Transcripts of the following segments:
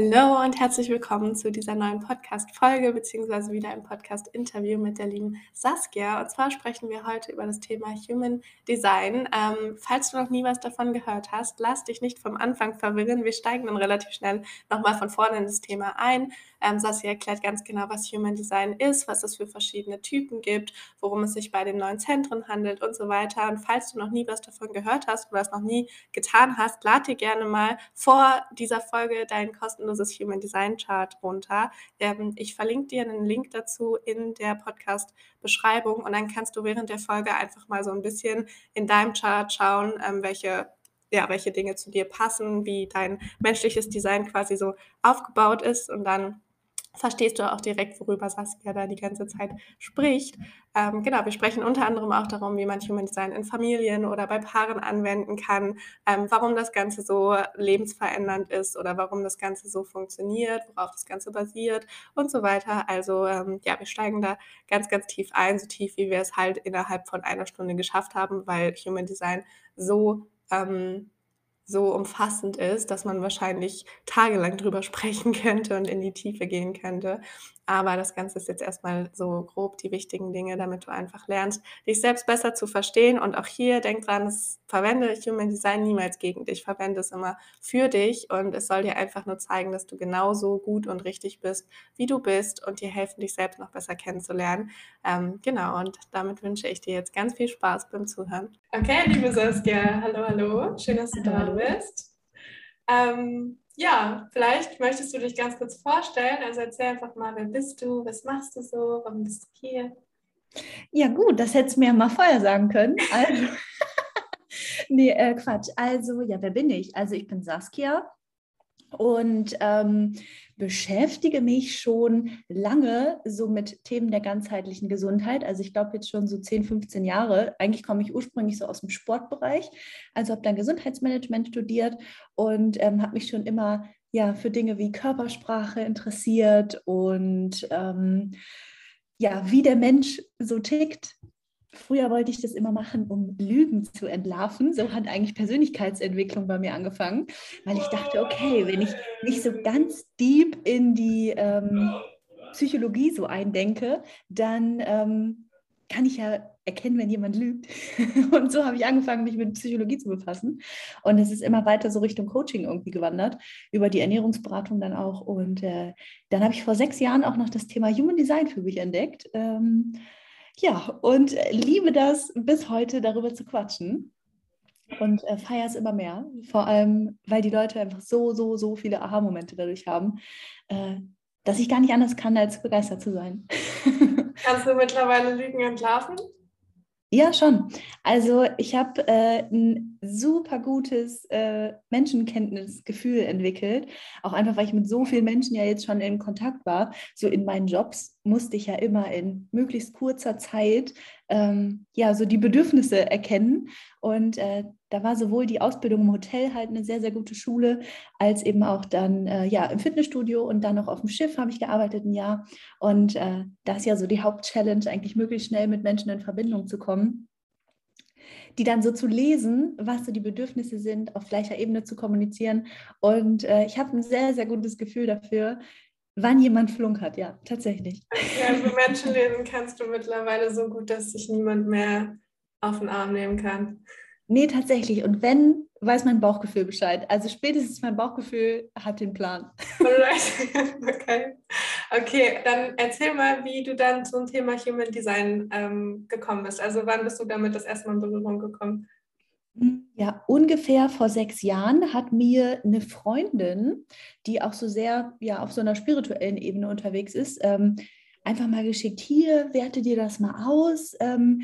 Hallo und herzlich willkommen zu dieser neuen Podcast-Folge beziehungsweise wieder ein Podcast-Interview mit der lieben Saskia. Und zwar sprechen wir heute über das Thema Human Design. Ähm, falls du noch nie was davon gehört hast, lass dich nicht vom Anfang verwirren. Wir steigen dann relativ schnell nochmal von vorne in das Thema ein. Ähm, Saskia erklärt ganz genau, was Human Design ist, was es für verschiedene Typen gibt, worum es sich bei den neuen Zentren handelt und so weiter. Und falls du noch nie was davon gehört hast oder es noch nie getan hast, lad dir gerne mal vor dieser Folge deinen kostenloses Human Design Chart runter. Ähm, ich verlinke dir einen Link dazu in der Podcast-Beschreibung und dann kannst du während der Folge einfach mal so ein bisschen in deinem Chart schauen, ähm, welche ja, welche Dinge zu dir passen, wie dein menschliches Design quasi so aufgebaut ist und dann verstehst du auch direkt, worüber Saskia da die ganze Zeit spricht. Ähm, genau, wir sprechen unter anderem auch darum, wie man Human Design in Familien oder bei Paaren anwenden kann, ähm, warum das Ganze so lebensverändernd ist oder warum das Ganze so funktioniert, worauf das Ganze basiert und so weiter. Also ähm, ja, wir steigen da ganz, ganz tief ein, so tief, wie wir es halt innerhalb von einer Stunde geschafft haben, weil Human Design so ähm, so umfassend ist, dass man wahrscheinlich tagelang drüber sprechen könnte und in die Tiefe gehen könnte. Aber das Ganze ist jetzt erstmal so grob die wichtigen Dinge, damit du einfach lernst, dich selbst besser zu verstehen. Und auch hier denk dran, es verwende Human Design niemals gegen dich, verwende es immer für dich und es soll dir einfach nur zeigen, dass du genauso gut und richtig bist, wie du bist und dir helfen, dich selbst noch besser kennenzulernen. Ähm, genau, und damit wünsche ich dir jetzt ganz viel Spaß beim Zuhören. Okay, liebe Saskia, hallo, hallo, schön, dass du da bist. Ähm, ja, vielleicht möchtest du dich ganz kurz vorstellen. Also erzähl einfach mal, wer bist du, was machst du so, warum bist du hier? Ja, gut, das hättest du mir mal vorher sagen können. Also, nee, äh, Quatsch. Also, ja, wer bin ich? Also, ich bin Saskia und ähm, beschäftige mich schon lange so mit Themen der ganzheitlichen Gesundheit. Also ich glaube jetzt schon so 10, 15 Jahre. Eigentlich komme ich ursprünglich so aus dem Sportbereich, also habe dann Gesundheitsmanagement studiert und ähm, habe mich schon immer ja für Dinge wie Körpersprache interessiert und ähm, ja, wie der Mensch so tickt Früher wollte ich das immer machen, um Lügen zu entlarven. So hat eigentlich Persönlichkeitsentwicklung bei mir angefangen, weil ich dachte, okay, wenn ich mich so ganz deep in die ähm, Psychologie so eindenke, dann ähm, kann ich ja erkennen, wenn jemand lügt. Und so habe ich angefangen, mich mit Psychologie zu befassen. Und es ist immer weiter so Richtung Coaching irgendwie gewandert, über die Ernährungsberatung dann auch. Und äh, dann habe ich vor sechs Jahren auch noch das Thema Human Design für mich entdeckt. Ähm, ja, und liebe das bis heute darüber zu quatschen und äh, feiere es immer mehr. Vor allem, weil die Leute einfach so, so, so viele Aha-Momente dadurch haben, äh, dass ich gar nicht anders kann, als begeistert zu sein. Kannst du mittlerweile Lügen entlarven? Ja, schon. Also ich habe äh, ein super gutes äh, Menschenkenntnisgefühl entwickelt. Auch einfach, weil ich mit so vielen Menschen ja jetzt schon in Kontakt war. So in meinen Jobs musste ich ja immer in möglichst kurzer Zeit ähm, ja so die Bedürfnisse erkennen. Und äh, da war sowohl die Ausbildung im Hotel halt eine sehr, sehr gute Schule, als eben auch dann äh, ja im Fitnessstudio und dann noch auf dem Schiff habe ich gearbeitet ein Jahr. Und äh, das ist ja so die Hauptchallenge, eigentlich möglichst schnell mit Menschen in Verbindung zu kommen die dann so zu lesen, was so die Bedürfnisse sind, auf gleicher Ebene zu kommunizieren. Und äh, ich habe ein sehr, sehr gutes Gefühl dafür, wann jemand flunkert, ja, tatsächlich. Ja, also Menschen lesen kannst du mittlerweile so gut, dass sich niemand mehr auf den Arm nehmen kann. Nee, tatsächlich. Und wenn, weiß mein Bauchgefühl Bescheid. Also spätestens mein Bauchgefühl hat den Plan. okay. Okay, dann erzähl mal, wie du dann zum Thema Human Design ähm, gekommen bist. Also wann bist du damit das erste Mal in Berührung gekommen? Ja, ungefähr vor sechs Jahren hat mir eine Freundin, die auch so sehr ja, auf so einer spirituellen Ebene unterwegs ist, ähm, einfach mal geschickt, hier, werte dir das mal aus. Ähm,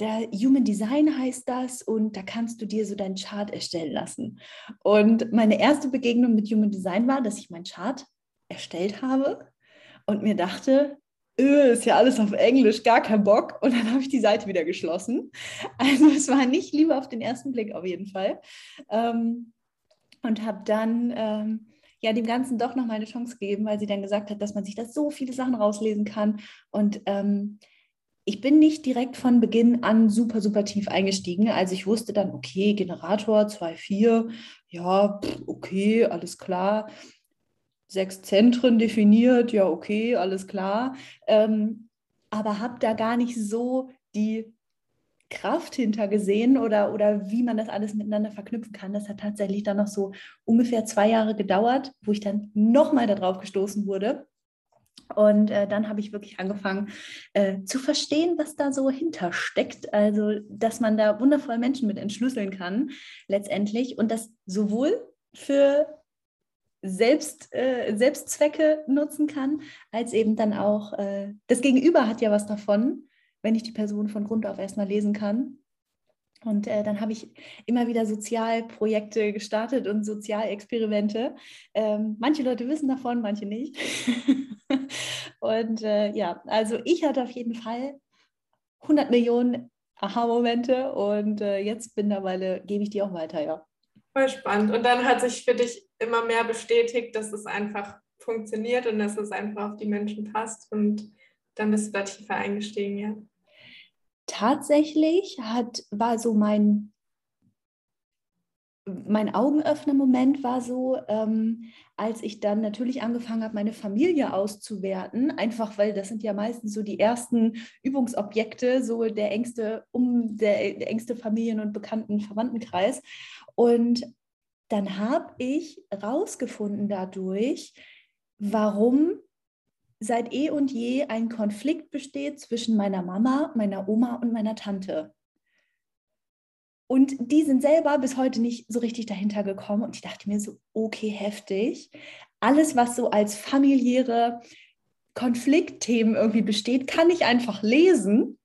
der Human Design heißt das und da kannst du dir so deinen Chart erstellen lassen. Und meine erste Begegnung mit Human Design war, dass ich meinen Chart erstellt habe und mir dachte, ist ja alles auf Englisch, gar kein Bock. Und dann habe ich die Seite wieder geschlossen. Also es war nicht lieber auf den ersten Blick auf jeden Fall. Ähm, und habe dann ähm, ja dem Ganzen doch noch mal eine Chance gegeben, weil sie dann gesagt hat, dass man sich da so viele Sachen rauslesen kann. Und ähm, ich bin nicht direkt von Beginn an super, super tief eingestiegen. Also ich wusste dann, okay, Generator 2.4, ja, okay, alles klar sechs Zentren definiert, ja, okay, alles klar. Ähm, aber habe da gar nicht so die Kraft hinter gesehen oder, oder wie man das alles miteinander verknüpfen kann. Das hat tatsächlich dann noch so ungefähr zwei Jahre gedauert, wo ich dann nochmal darauf gestoßen wurde. Und äh, dann habe ich wirklich angefangen äh, zu verstehen, was da so hintersteckt. Also, dass man da wundervoll Menschen mit entschlüsseln kann, letztendlich. Und das sowohl für Selbst, äh, Selbstzwecke nutzen kann, als eben dann auch äh, das Gegenüber hat ja was davon, wenn ich die Person von Grund auf erstmal lesen kann. Und äh, dann habe ich immer wieder Sozialprojekte gestartet und Sozialexperimente. Ähm, manche Leute wissen davon, manche nicht. und äh, ja, also ich hatte auf jeden Fall 100 Millionen Aha-Momente und äh, jetzt mittlerweile gebe ich die auch weiter, ja. Voll spannend. Und dann hat sich für dich immer mehr bestätigt, dass es einfach funktioniert und dass es einfach auf die Menschen passt und dann bist du da tiefer eingestiegen, ja. Tatsächlich hat, war so mein, mein Augenöffner-Moment war so, ähm, als ich dann natürlich angefangen habe, meine Familie auszuwerten, einfach weil das sind ja meistens so die ersten Übungsobjekte, so der engste, um der, der engste Familien- und bekannten Verwandtenkreis. Und dann habe ich rausgefunden dadurch, warum seit eh und je ein Konflikt besteht zwischen meiner Mama, meiner Oma und meiner Tante. Und die sind selber bis heute nicht so richtig dahinter gekommen. Und ich dachte mir so, okay, heftig. Alles, was so als familiäre Konfliktthemen irgendwie besteht, kann ich einfach lesen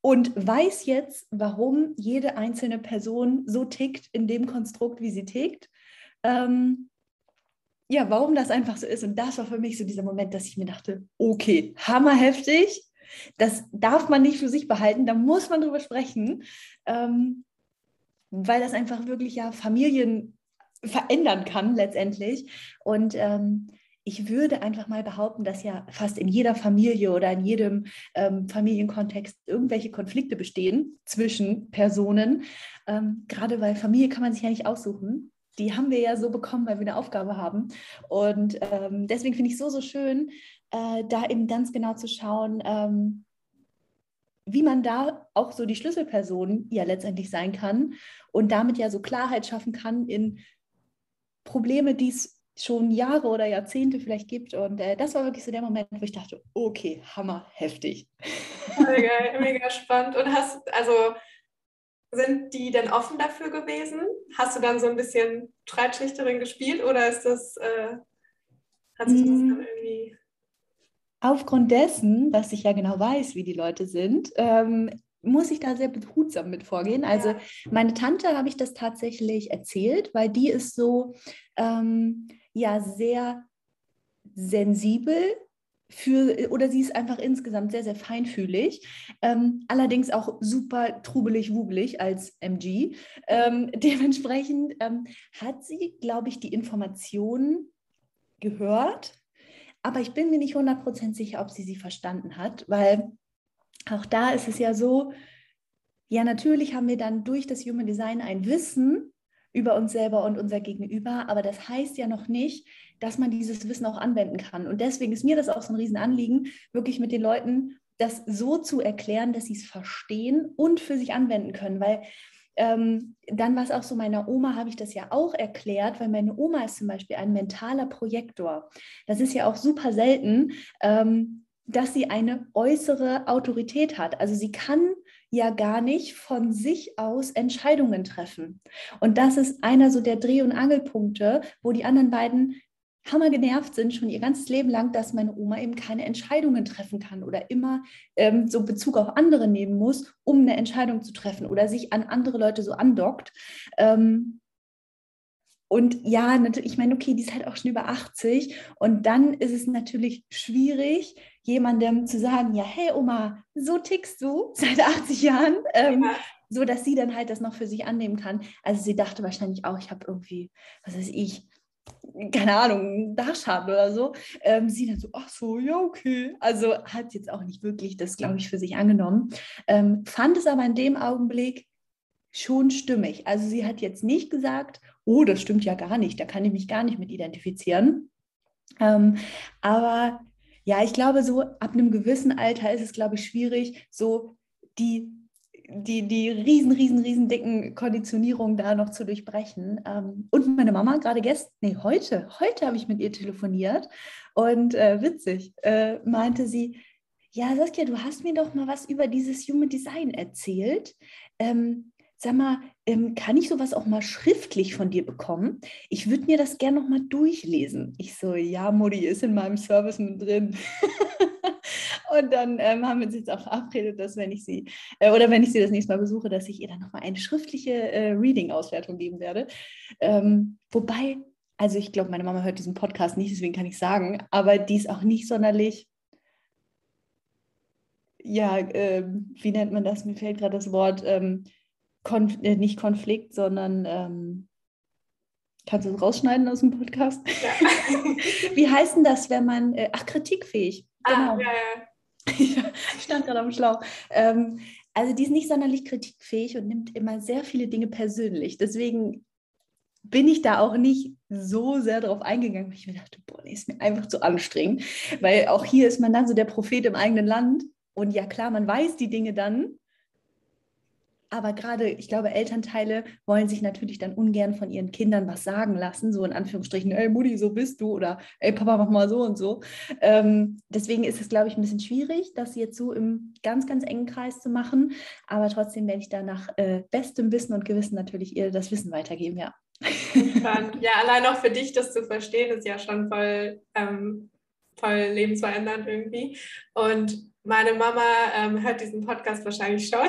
und weiß jetzt, warum jede einzelne Person so tickt in dem Konstrukt, wie sie tickt. Ähm, ja, warum das einfach so ist. Und das war für mich so dieser Moment, dass ich mir dachte, okay, hammerheftig. Das darf man nicht für sich behalten, da muss man drüber sprechen, ähm, weil das einfach wirklich ja Familien verändern kann letztendlich. Und ähm, ich würde einfach mal behaupten, dass ja fast in jeder Familie oder in jedem ähm, Familienkontext irgendwelche Konflikte bestehen zwischen Personen. Ähm, gerade weil Familie kann man sich ja nicht aussuchen die haben wir ja so bekommen, weil wir eine Aufgabe haben. Und ähm, deswegen finde ich so, so schön, äh, da eben ganz genau zu schauen, ähm, wie man da auch so die Schlüsselperson ja letztendlich sein kann und damit ja so Klarheit schaffen kann in Probleme, die es schon Jahre oder Jahrzehnte vielleicht gibt. Und äh, das war wirklich so der Moment, wo ich dachte, okay, hammer, heftig. Mega, mega spannend. Und hast, also sind die denn offen dafür gewesen? Hast du dann so ein bisschen Streitschlichterin gespielt oder ist das, äh, hat sich das dann mm. irgendwie. Aufgrund dessen, dass ich ja genau weiß, wie die Leute sind, ähm, muss ich da sehr behutsam mit vorgehen. Also ja. meine Tante habe ich das tatsächlich erzählt, weil die ist so ähm, ja sehr sensibel für, oder sie ist einfach insgesamt sehr, sehr feinfühlig. Ähm, allerdings auch super trubelig, wubelig als MG. Ähm, dementsprechend ähm, hat sie, glaube ich, die Informationen gehört, aber ich bin mir nicht 100% sicher, ob sie sie verstanden hat, weil auch da ist es ja so, ja, natürlich haben wir dann durch das Human Design ein Wissen über uns selber und unser Gegenüber, aber das heißt ja noch nicht, dass man dieses Wissen auch anwenden kann. Und deswegen ist mir das auch so ein Riesenanliegen, wirklich mit den Leuten das so zu erklären, dass sie es verstehen und für sich anwenden können, weil ähm, dann war es auch so, meiner Oma habe ich das ja auch erklärt, weil meine Oma ist zum Beispiel ein mentaler Projektor. Das ist ja auch super selten, ähm, dass sie eine äußere Autorität hat. Also sie kann ja gar nicht von sich aus Entscheidungen treffen. Und das ist einer so der Dreh- und Angelpunkte, wo die anderen beiden hammer genervt sind, schon ihr ganzes Leben lang, dass meine Oma eben keine Entscheidungen treffen kann oder immer ähm, so Bezug auf andere nehmen muss, um eine Entscheidung zu treffen oder sich an andere Leute so andockt. Ähm, und ja, natürlich, ich meine, okay, die ist halt auch schon über 80 und dann ist es natürlich schwierig, jemandem zu sagen, ja, hey Oma, so tickst du seit 80 Jahren, ähm, ja. so dass sie dann halt das noch für sich annehmen kann. Also sie dachte wahrscheinlich auch, ich habe irgendwie, was weiß ich, keine Ahnung, Dachschaden oder so. Ähm, sie dann so, ach so, ja, okay. Also hat jetzt auch nicht wirklich das, glaube ich, für sich angenommen. Ähm, fand es aber in dem Augenblick schon stimmig. Also sie hat jetzt nicht gesagt, oh, das stimmt ja gar nicht, da kann ich mich gar nicht mit identifizieren. Ähm, aber ja, ich glaube, so ab einem gewissen Alter ist es, glaube ich, schwierig, so die, die, die riesen, riesen, riesen dicken Konditionierungen da noch zu durchbrechen. Ähm, und meine Mama, gerade gestern, nee, heute, heute habe ich mit ihr telefoniert und äh, witzig, äh, meinte sie, ja, Saskia, du hast mir doch mal was über dieses Human Design erzählt. Ähm, sag mal, ähm, kann ich sowas auch mal schriftlich von dir bekommen? Ich würde mir das gerne noch mal durchlesen. Ich so, ja, Modi ist in meinem Service mit drin. und dann ähm, haben wir uns jetzt auch verabredet, dass wenn ich sie, äh, oder wenn ich sie das nächste Mal besuche, dass ich ihr dann noch mal eine schriftliche äh, Reading-Auswertung geben werde. Ähm, wobei, also ich glaube, meine Mama hört diesen Podcast nicht, deswegen kann ich sagen, aber die ist auch nicht sonderlich ja, äh, wie nennt man das? Mir fällt gerade das Wort, ähm, Konf äh, nicht Konflikt, sondern ähm, kannst du es rausschneiden aus dem Podcast? Ja. Wie heißt denn das, wenn man, äh, ach, kritikfähig. Ah, genau. Ah, ja, ja. ich stand gerade am Schlauch. Ähm, also die ist nicht sonderlich kritikfähig und nimmt immer sehr viele Dinge persönlich. Deswegen bin ich da auch nicht so sehr drauf eingegangen, weil ich mir dachte, boah, nee, ist mir einfach zu anstrengend. Weil auch hier ist man dann so der Prophet im eigenen Land. Und ja, klar, man weiß die Dinge dann, aber gerade, ich glaube, Elternteile wollen sich natürlich dann ungern von ihren Kindern was sagen lassen, so in Anführungsstrichen, ey Mutti, so bist du oder ey Papa, mach mal so und so. Ähm, deswegen ist es, glaube ich, ein bisschen schwierig, das jetzt so im ganz, ganz engen Kreis zu machen. Aber trotzdem werde ich da nach äh, bestem Wissen und Gewissen natürlich ihr das Wissen weitergeben, ja. Ja, allein auch für dich das zu verstehen, ist ja schon voll, ähm, voll lebensverändernd irgendwie. Und meine Mama ähm, hört diesen Podcast wahrscheinlich schon.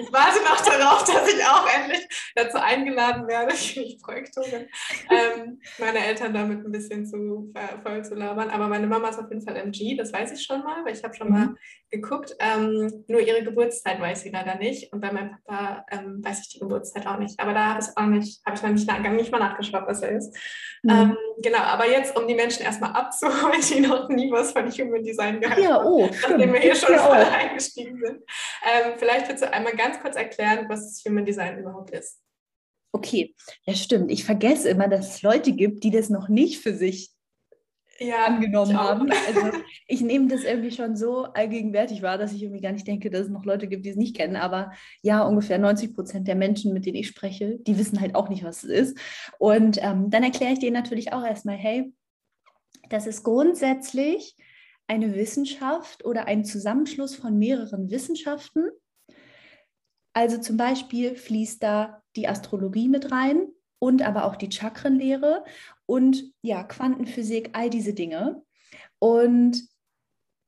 Ich warte noch darauf, dass ich auch endlich dazu eingeladen werde, ich Projektorin, ähm, meine Eltern damit ein bisschen zu äh, voll zu labern. Aber meine Mama ist auf jeden Fall MG, das weiß ich schon mal, weil ich habe schon mal mhm. geguckt. Ähm, nur ihre Geburtszeit weiß sie leider nicht. Und bei meinem Papa ähm, weiß ich die Geburtszeit auch nicht. Aber da habe ich auch nicht, habe ich noch nicht, nicht mal nachgeschaut, was er ist. Mhm. Ähm, genau, aber jetzt, um die Menschen erstmal abzuholen, die noch nie was von Human Design gehört ja, oh, haben, wir hier schon ja, voll eingestiegen sind. Ähm, vielleicht willst du einmal ganz kurz erklären, was Human Design überhaupt ist. Okay, ja stimmt. Ich vergesse immer, dass es Leute gibt, die das noch nicht für sich ja, angenommen haben. Also ich nehme das irgendwie schon so allgegenwärtig wahr, dass ich irgendwie gar nicht denke, dass es noch Leute gibt, die es nicht kennen. Aber ja, ungefähr 90 Prozent der Menschen, mit denen ich spreche, die wissen halt auch nicht, was es ist. Und ähm, dann erkläre ich denen natürlich auch erstmal, hey, das ist grundsätzlich eine Wissenschaft oder ein Zusammenschluss von mehreren Wissenschaften. Also zum Beispiel fließt da die Astrologie mit rein und aber auch die Chakrenlehre und ja, Quantenphysik, all diese Dinge. Und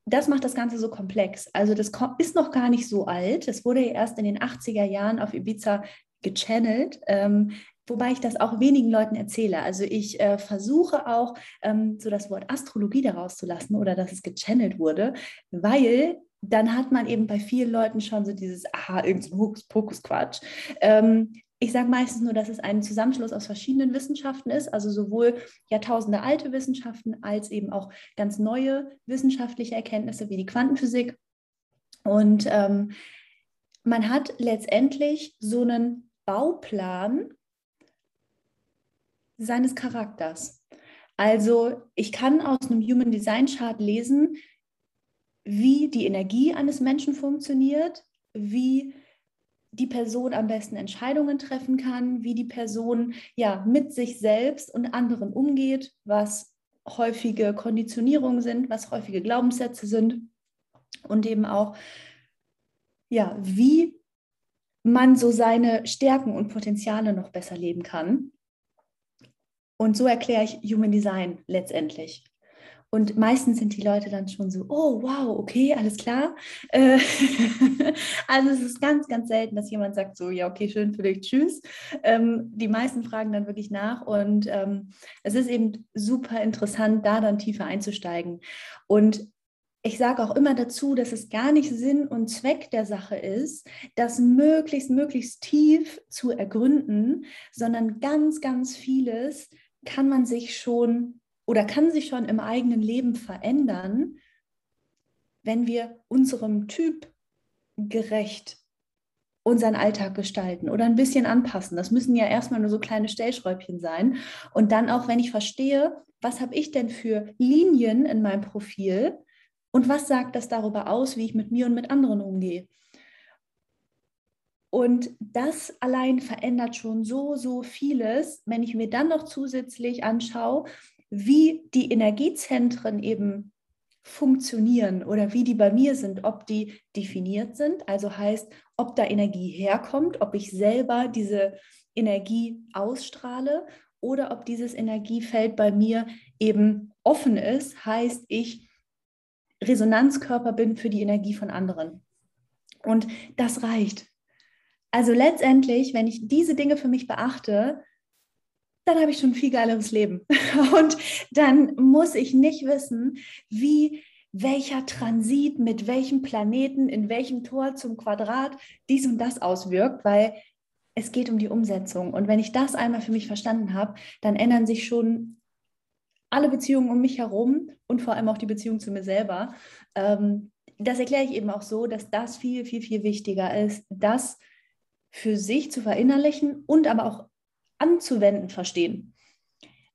das macht das Ganze so komplex. Also das ist noch gar nicht so alt. Es wurde ja erst in den 80er Jahren auf Ibiza gechannelt. Ähm, wobei ich das auch wenigen Leuten erzähle. Also ich äh, versuche auch ähm, so das Wort Astrologie daraus zu lassen oder dass es gechannelt wurde, weil dann hat man eben bei vielen Leuten schon so dieses, aha, irgendein Hokuspokus-Quatsch. Ähm, ich sage meistens nur, dass es ein Zusammenschluss aus verschiedenen Wissenschaften ist, also sowohl Jahrtausende alte Wissenschaften als eben auch ganz neue wissenschaftliche Erkenntnisse wie die Quantenphysik. Und ähm, man hat letztendlich so einen Bauplan seines Charakters. Also ich kann aus einem Human Design Chart lesen, wie die Energie eines Menschen funktioniert, wie die Person am besten Entscheidungen treffen kann, wie die Person ja mit sich selbst und anderen umgeht, was häufige Konditionierungen sind, was häufige Glaubenssätze sind und eben auch ja, wie man so seine Stärken und Potenziale noch besser leben kann. Und so erkläre ich Human Design letztendlich. Und meistens sind die Leute dann schon so, oh, wow, okay, alles klar. Äh, also es ist ganz, ganz selten, dass jemand sagt so, ja, okay, schön für dich, tschüss. Ähm, die meisten fragen dann wirklich nach und ähm, es ist eben super interessant, da dann tiefer einzusteigen. Und ich sage auch immer dazu, dass es gar nicht Sinn und Zweck der Sache ist, das möglichst, möglichst tief zu ergründen, sondern ganz, ganz vieles kann man sich schon oder kann sich schon im eigenen Leben verändern, wenn wir unserem Typ gerecht unseren Alltag gestalten oder ein bisschen anpassen. Das müssen ja erstmal nur so kleine Stellschräubchen sein. Und dann auch, wenn ich verstehe, was habe ich denn für Linien in meinem Profil und was sagt das darüber aus, wie ich mit mir und mit anderen umgehe. Und das allein verändert schon so, so vieles, wenn ich mir dann noch zusätzlich anschaue, wie die Energiezentren eben funktionieren oder wie die bei mir sind, ob die definiert sind, also heißt, ob da Energie herkommt, ob ich selber diese Energie ausstrahle oder ob dieses Energiefeld bei mir eben offen ist, heißt, ich Resonanzkörper bin für die Energie von anderen. Und das reicht. Also letztendlich, wenn ich diese Dinge für mich beachte, dann habe ich schon ein viel geileres Leben. Und dann muss ich nicht wissen, wie welcher Transit mit welchem Planeten in welchem Tor zum Quadrat dies und das auswirkt, weil es geht um die Umsetzung. Und wenn ich das einmal für mich verstanden habe, dann ändern sich schon alle Beziehungen um mich herum und vor allem auch die Beziehung zu mir selber. Ähm, das erkläre ich eben auch so, dass das viel, viel, viel wichtiger ist, das für sich zu verinnerlichen und aber auch anzuwenden verstehen.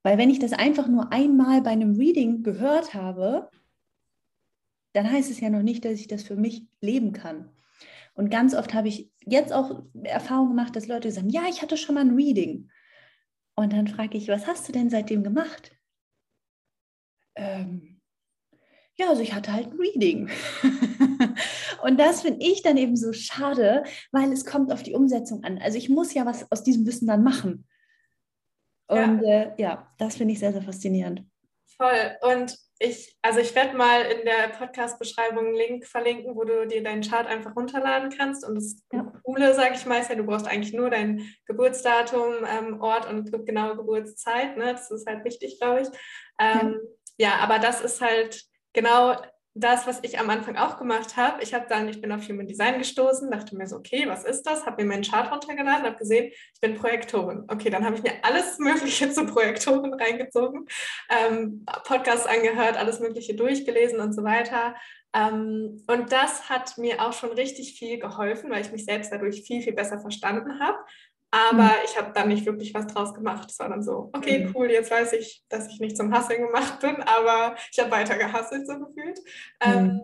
Weil wenn ich das einfach nur einmal bei einem Reading gehört habe, dann heißt es ja noch nicht, dass ich das für mich leben kann. Und ganz oft habe ich jetzt auch Erfahrung gemacht, dass Leute sagen, ja, ich hatte schon mal ein Reading. Und dann frage ich, was hast du denn seitdem gemacht? Ähm, ja, also ich hatte halt ein Reading. und das finde ich dann eben so schade, weil es kommt auf die Umsetzung an. Also ich muss ja was aus diesem Wissen dann machen. Und ja, äh, ja das finde ich sehr, sehr faszinierend. Voll. Und ich, also ich werde mal in der Podcast-Beschreibung einen Link verlinken, wo du dir deinen Chart einfach runterladen kannst. Und das ja. Coole, sage ich mal, ist ja, du brauchst eigentlich nur dein Geburtsdatum, ähm, Ort und genaue Geburtszeit. Ne? Das ist halt wichtig, glaube ich. Ähm, ja. ja, aber das ist halt genau das, was ich am Anfang auch gemacht habe. Ich habe dann, ich bin auf Human Design gestoßen, dachte mir so, okay, was ist das? Habe mir meinen Chart runtergeladen, habe gesehen, ich bin Projektorin. Okay, dann habe ich mir alles Mögliche zu Projektoren reingezogen, ähm, Podcasts angehört, alles Mögliche durchgelesen und so weiter. Ähm, und das hat mir auch schon richtig viel geholfen, weil ich mich selbst dadurch viel, viel besser verstanden habe. Aber mhm. ich habe dann nicht wirklich was draus gemacht. Dann so, okay, mhm. cool, jetzt weiß ich, dass ich nicht zum Hasseln gemacht bin, aber ich habe weiter gehasselt, so gefühlt. Mhm. Ähm,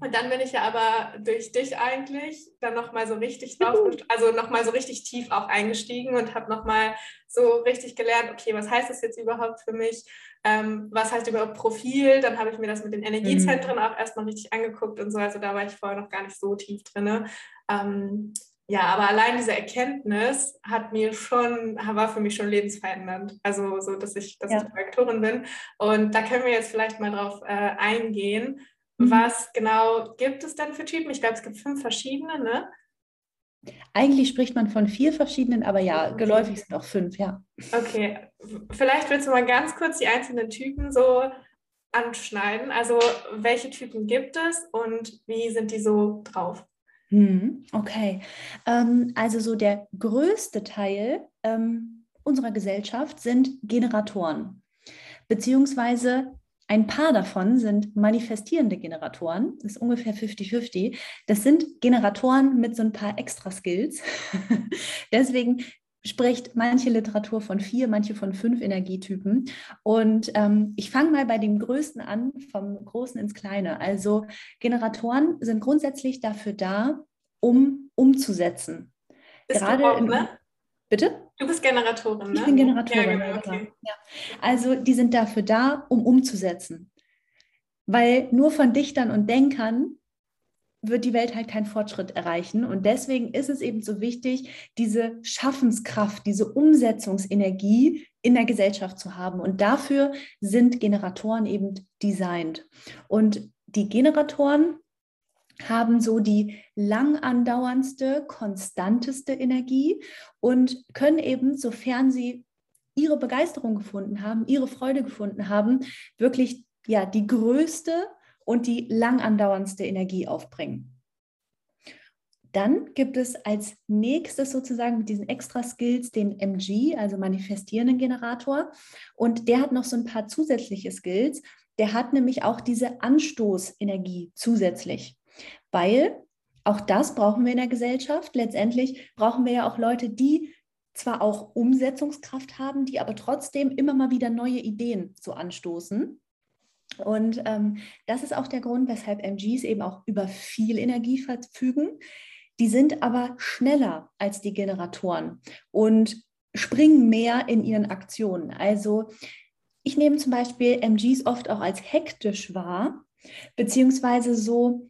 und dann bin ich ja aber durch dich eigentlich dann nochmal so richtig drauf, also nochmal so richtig tief auch eingestiegen und habe nochmal so richtig gelernt, okay, was heißt das jetzt überhaupt für mich? Ähm, was heißt überhaupt Profil? Dann habe ich mir das mit den Energiezentren mhm. auch erstmal richtig angeguckt und so. Also da war ich vorher noch gar nicht so tief drin. Ähm, ja, aber allein diese Erkenntnis hat mir schon, war für mich schon lebensverändernd. Also so, dass ich, dass ja. ich Projektorin bin. Und da können wir jetzt vielleicht mal drauf äh, eingehen. Mhm. Was genau gibt es denn für Typen? Ich glaube, es gibt fünf verschiedene, ne? Eigentlich spricht man von vier verschiedenen, aber ja, geläufig sind auch fünf, ja. Okay, vielleicht willst du mal ganz kurz die einzelnen Typen so anschneiden. Also welche Typen gibt es und wie sind die so drauf? Hm, okay, ähm, also so der größte Teil ähm, unserer Gesellschaft sind Generatoren, beziehungsweise ein paar davon sind manifestierende Generatoren, das ist ungefähr 50-50. Das sind Generatoren mit so ein paar Extra-Skills. Deswegen spricht manche Literatur von vier, manche von fünf Energietypen. Und ähm, ich fange mal bei dem Größten an, vom Großen ins Kleine. Also Generatoren sind grundsätzlich dafür da, um umzusetzen. Bist Gerade du auch, ne? Bitte? Du bist Generatorin, ne? Ich bin Generatorin. Ja, genau, okay. ja. Also die sind dafür da, um umzusetzen. Weil nur von Dichtern und Denkern wird die Welt halt keinen Fortschritt erreichen. Und deswegen ist es eben so wichtig, diese Schaffenskraft, diese Umsetzungsenergie in der Gesellschaft zu haben. Und dafür sind Generatoren eben designt. Und die Generatoren haben so die lang andauerndste, konstanteste Energie und können eben, sofern sie ihre Begeisterung gefunden haben, ihre Freude gefunden haben, wirklich ja die größte und die lang andauerndste Energie aufbringen. Dann gibt es als nächstes sozusagen mit diesen extra Skills den MG, also manifestierenden Generator. Und der hat noch so ein paar zusätzliche Skills. Der hat nämlich auch diese Anstoßenergie zusätzlich, weil auch das brauchen wir in der Gesellschaft. Letztendlich brauchen wir ja auch Leute, die zwar auch Umsetzungskraft haben, die aber trotzdem immer mal wieder neue Ideen so anstoßen. Und ähm, das ist auch der Grund, weshalb MGs eben auch über viel Energie verfügen. Die sind aber schneller als die Generatoren und springen mehr in ihren Aktionen. Also ich nehme zum Beispiel MGs oft auch als hektisch wahr, beziehungsweise so,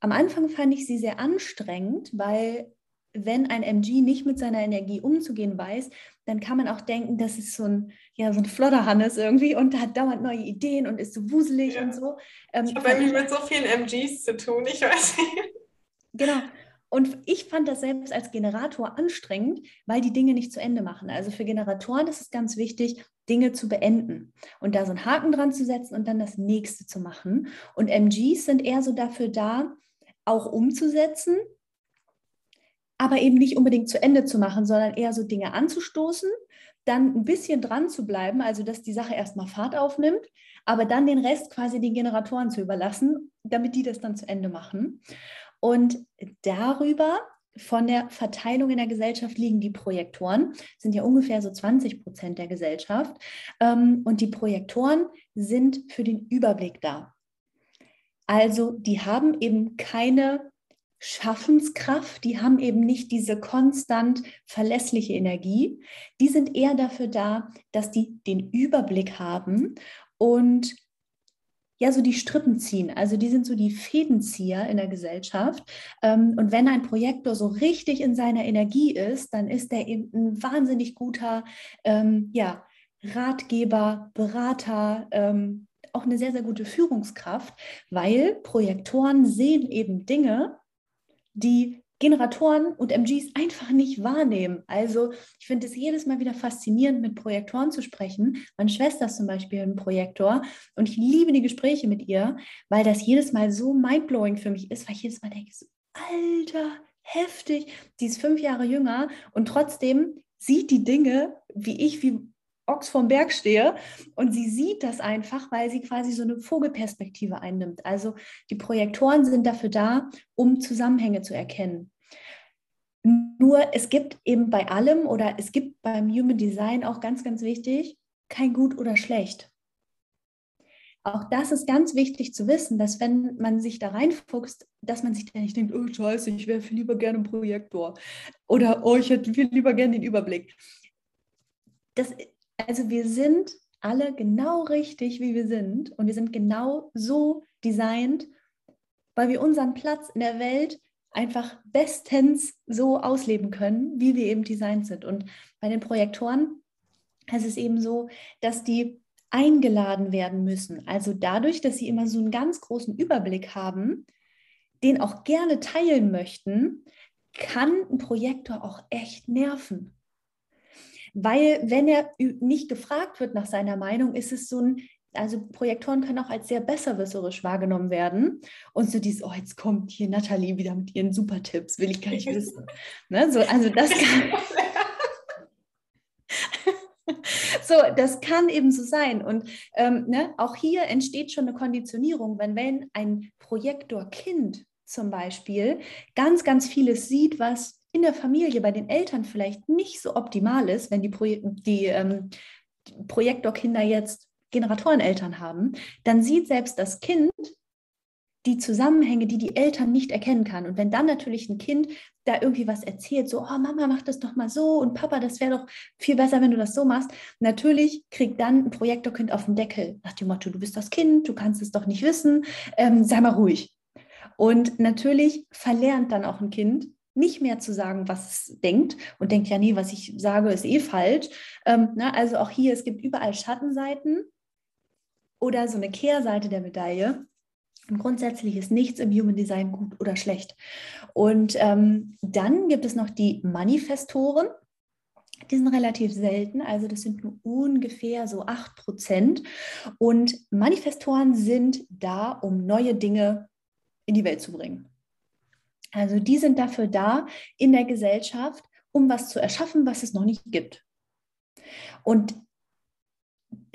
am Anfang fand ich sie sehr anstrengend, weil wenn ein MG nicht mit seiner Energie umzugehen weiß, dann kann man auch denken, das ist so ein, ja, so ein Flodderhannes irgendwie und hat dauernd neue Ideen und ist so wuselig ja. und so. Ähm, ich habe irgendwie mit so vielen MGs zu tun, ich weiß nicht. Genau. Und ich fand das selbst als Generator anstrengend, weil die Dinge nicht zu Ende machen. Also für Generatoren ist es ganz wichtig, Dinge zu beenden und da so einen Haken dran zu setzen und dann das nächste zu machen. Und MGs sind eher so dafür da, auch umzusetzen, aber eben nicht unbedingt zu Ende zu machen, sondern eher so Dinge anzustoßen, dann ein bisschen dran zu bleiben, also dass die Sache erstmal Fahrt aufnimmt, aber dann den Rest quasi den Generatoren zu überlassen, damit die das dann zu Ende machen. Und darüber von der Verteilung in der Gesellschaft liegen die Projektoren, sind ja ungefähr so 20 Prozent der Gesellschaft. Ähm, und die Projektoren sind für den Überblick da. Also die haben eben keine Schaffenskraft, die haben eben nicht diese konstant verlässliche Energie. Die sind eher dafür da, dass die den Überblick haben und ja, so die Strippen ziehen. Also die sind so die Fädenzieher in der Gesellschaft. Ähm, und wenn ein Projektor so richtig in seiner Energie ist, dann ist er eben ein wahnsinnig guter ähm, ja, Ratgeber, Berater, ähm, auch eine sehr, sehr gute Führungskraft, weil Projektoren sehen eben Dinge, die Generatoren und MGs einfach nicht wahrnehmen. Also ich finde es jedes Mal wieder faszinierend, mit Projektoren zu sprechen. Meine Schwester ist zum Beispiel ein Projektor und ich liebe die Gespräche mit ihr, weil das jedes Mal so mindblowing für mich ist, weil ich jedes Mal denke, so, Alter, heftig, die ist fünf Jahre jünger und trotzdem sieht die Dinge, wie ich, wie Ochs vom Berg stehe und sie sieht das einfach, weil sie quasi so eine Vogelperspektive einnimmt. Also die Projektoren sind dafür da, um Zusammenhänge zu erkennen. Nur es gibt eben bei allem oder es gibt beim Human Design auch ganz, ganz wichtig, kein gut oder schlecht. Auch das ist ganz wichtig zu wissen, dass wenn man sich da reinfuchst, dass man sich da nicht denkt, oh scheiße, ich wäre viel lieber gerne ein Projektor oder oh, ich hätte viel lieber gerne den Überblick. Das also wir sind alle genau richtig, wie wir sind und wir sind genau so designt, weil wir unseren Platz in der Welt einfach bestens so ausleben können, wie wir eben designt sind. Und bei den Projektoren ist es eben so, dass die eingeladen werden müssen. Also dadurch, dass sie immer so einen ganz großen Überblick haben, den auch gerne teilen möchten, kann ein Projektor auch echt nerven. Weil wenn er nicht gefragt wird nach seiner Meinung, ist es so ein, also Projektoren können auch als sehr besserwisserisch wahrgenommen werden. Und so dieses, oh, jetzt kommt hier Nathalie wieder mit ihren Supertipps, will ich gar nicht wissen. ne? so, also das kann. so, das kann eben so sein. Und ähm, ne, auch hier entsteht schon eine Konditionierung, wenn, wenn ein Projektorkind zum Beispiel ganz, ganz vieles sieht, was in der Familie bei den Eltern vielleicht nicht so optimal ist, wenn die, Pro die, ähm, die Projektorkinder jetzt Generatoreneltern haben, dann sieht selbst das Kind die Zusammenhänge, die die Eltern nicht erkennen kann. Und wenn dann natürlich ein Kind da irgendwie was erzählt, so, oh Mama, mach das doch mal so und Papa, das wäre doch viel besser, wenn du das so machst, natürlich kriegt dann ein Projektorkind auf den Deckel nach dem Motto, du bist das Kind, du kannst es doch nicht wissen, ähm, sei mal ruhig. Und natürlich verlernt dann auch ein Kind, nicht mehr zu sagen, was es denkt und denkt, ja, nee, was ich sage, ist eh falsch. Ähm, na, ne, also auch hier, es gibt überall Schattenseiten oder so eine Kehrseite der Medaille. Und grundsätzlich ist nichts im Human Design gut oder schlecht. Und ähm, dann gibt es noch die Manifestoren. Die sind relativ selten, also das sind nur ungefähr so 8 Prozent. Und Manifestoren sind da, um neue Dinge in die Welt zu bringen. Also die sind dafür da in der Gesellschaft, um was zu erschaffen, was es noch nicht gibt. Und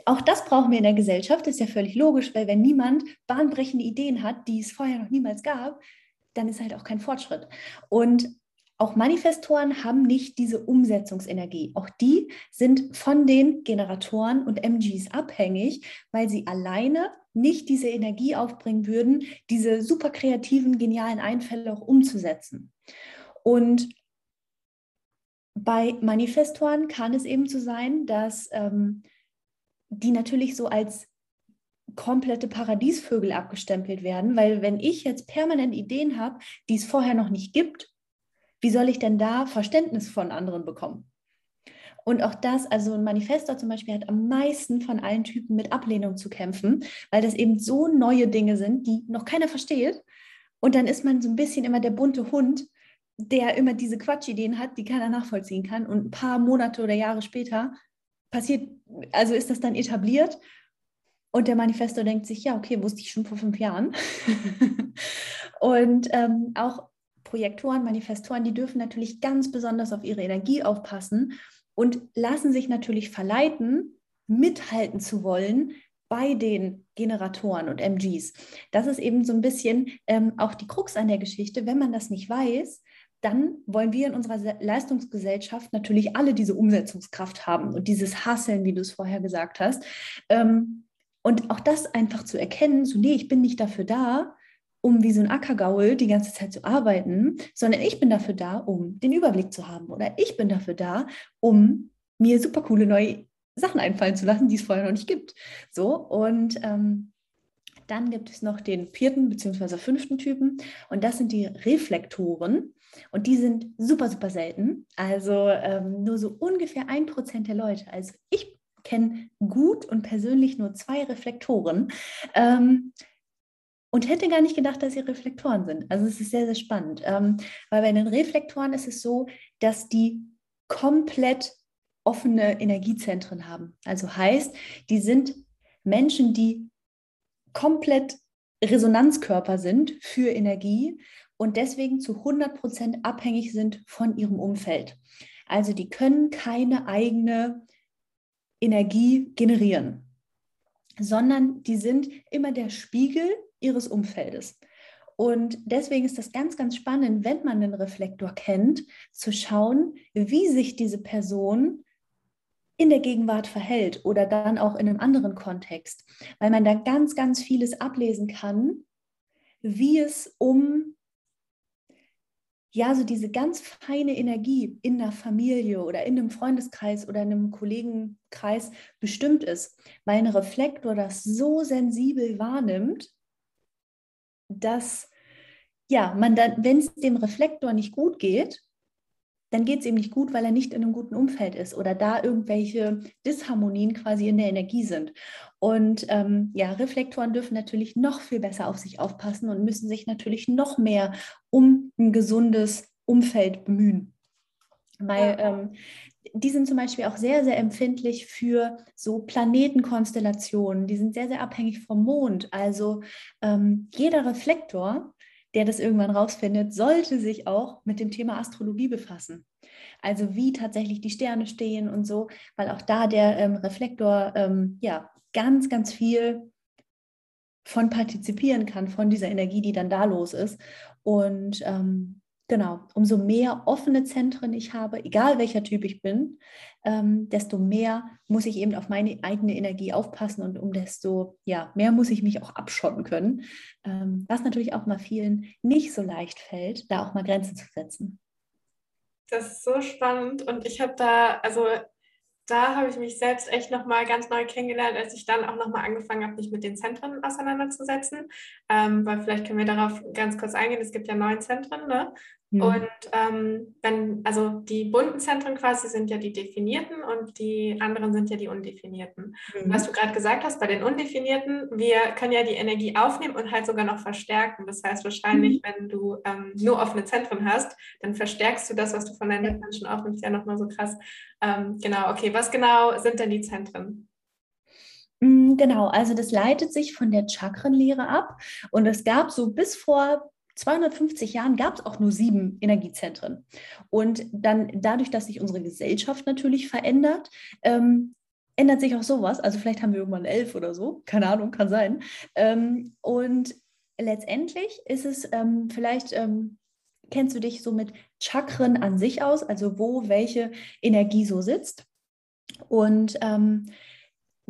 auch das brauchen wir in der Gesellschaft, ist ja völlig logisch, weil wenn niemand bahnbrechende Ideen hat, die es vorher noch niemals gab, dann ist halt auch kein Fortschritt. Und auch Manifestoren haben nicht diese Umsetzungsenergie. Auch die sind von den Generatoren und MGs abhängig, weil sie alleine nicht diese Energie aufbringen würden, diese super kreativen, genialen Einfälle auch umzusetzen. Und bei Manifestoren kann es eben so sein, dass ähm, die natürlich so als komplette Paradiesvögel abgestempelt werden, weil wenn ich jetzt permanent Ideen habe, die es vorher noch nicht gibt, wie soll ich denn da Verständnis von anderen bekommen? Und auch das, also ein Manifestor zum Beispiel hat am meisten von allen Typen mit Ablehnung zu kämpfen, weil das eben so neue Dinge sind, die noch keiner versteht. Und dann ist man so ein bisschen immer der bunte Hund, der immer diese Quatschideen hat, die keiner nachvollziehen kann. Und ein paar Monate oder Jahre später passiert, also ist das dann etabliert. Und der Manifestor denkt sich, ja, okay, wusste ich schon vor fünf Jahren. und ähm, auch Projektoren, Manifestoren, die dürfen natürlich ganz besonders auf ihre Energie aufpassen und lassen sich natürlich verleiten, mithalten zu wollen bei den Generatoren und MGs. Das ist eben so ein bisschen ähm, auch die Krux an der Geschichte. Wenn man das nicht weiß, dann wollen wir in unserer Leistungsgesellschaft natürlich alle diese Umsetzungskraft haben und dieses Hasseln, wie du es vorher gesagt hast. Ähm, und auch das einfach zu erkennen, so, nee, ich bin nicht dafür da, um wie so ein Ackergaul die ganze Zeit zu arbeiten, sondern ich bin dafür da, um den Überblick zu haben. Oder ich bin dafür da, um mir super coole neue Sachen einfallen zu lassen, die es vorher noch nicht gibt. So, und ähm, dann gibt es noch den vierten bzw. fünften Typen und das sind die Reflektoren. Und die sind super, super selten. Also ähm, nur so ungefähr ein Prozent der Leute. Also ich kenne gut und persönlich nur zwei Reflektoren. Ähm, und hätte gar nicht gedacht, dass sie Reflektoren sind. Also es ist sehr, sehr spannend. Ähm, weil bei den Reflektoren ist es so, dass die komplett offene Energiezentren haben. Also heißt, die sind Menschen, die komplett Resonanzkörper sind für Energie und deswegen zu 100 Prozent abhängig sind von ihrem Umfeld. Also die können keine eigene Energie generieren, sondern die sind immer der Spiegel ihres Umfeldes. Und deswegen ist das ganz, ganz spannend, wenn man den Reflektor kennt, zu schauen, wie sich diese Person in der Gegenwart verhält oder dann auch in einem anderen Kontext, weil man da ganz, ganz vieles ablesen kann, wie es um ja, so diese ganz feine Energie in einer Familie oder in einem Freundeskreis oder in einem Kollegenkreis bestimmt ist, weil ein Reflektor das so sensibel wahrnimmt, dass ja, man dann, wenn es dem Reflektor nicht gut geht, dann geht es ihm nicht gut, weil er nicht in einem guten Umfeld ist oder da irgendwelche Disharmonien quasi in der Energie sind. Und ähm, ja, Reflektoren dürfen natürlich noch viel besser auf sich aufpassen und müssen sich natürlich noch mehr um ein gesundes Umfeld bemühen. Weil ähm, die sind zum Beispiel auch sehr, sehr empfindlich für so Planetenkonstellationen. Die sind sehr, sehr abhängig vom Mond. Also ähm, jeder Reflektor der das irgendwann rausfindet, sollte sich auch mit dem Thema Astrologie befassen. Also wie tatsächlich die Sterne stehen und so, weil auch da der ähm, Reflektor ähm, ja ganz, ganz viel von partizipieren kann, von dieser Energie, die dann da los ist. Und ähm, Genau, umso mehr offene Zentren ich habe, egal welcher Typ ich bin, ähm, desto mehr muss ich eben auf meine eigene Energie aufpassen und um desto ja, mehr muss ich mich auch abschotten können, ähm, was natürlich auch mal vielen nicht so leicht fällt, da auch mal Grenzen zu setzen. Das ist so spannend und ich habe da, also da habe ich mich selbst echt nochmal ganz neu kennengelernt, als ich dann auch nochmal angefangen habe, mich mit den Zentren auseinanderzusetzen. Ähm, weil vielleicht können wir darauf ganz kurz eingehen. Es gibt ja neun Zentren, ne? Mhm. Und ähm, wenn, also die bunten Zentren quasi sind ja die definierten und die anderen sind ja die undefinierten. Mhm. Was du gerade gesagt hast, bei den undefinierten, wir können ja die Energie aufnehmen und halt sogar noch verstärken. Das heißt wahrscheinlich, mhm. wenn du ähm, nur offene Zentren hast, dann verstärkst du das, was du von deinen ja. Mitmenschen aufnimmst, ja nochmal so krass. Ähm, genau, okay, was genau sind denn die Zentren? Mm, genau, also das leitet sich von der Chakrenlehre ab und es gab so bis vor 250 Jahren gab es auch nur sieben Energiezentren. Und dann dadurch, dass sich unsere Gesellschaft natürlich verändert, ähm, ändert sich auch sowas. Also vielleicht haben wir irgendwann elf oder so, keine Ahnung, kann sein. Ähm, und letztendlich ist es ähm, vielleicht, ähm, kennst du dich so mit Chakren an sich aus, also wo welche Energie so sitzt. Und ähm,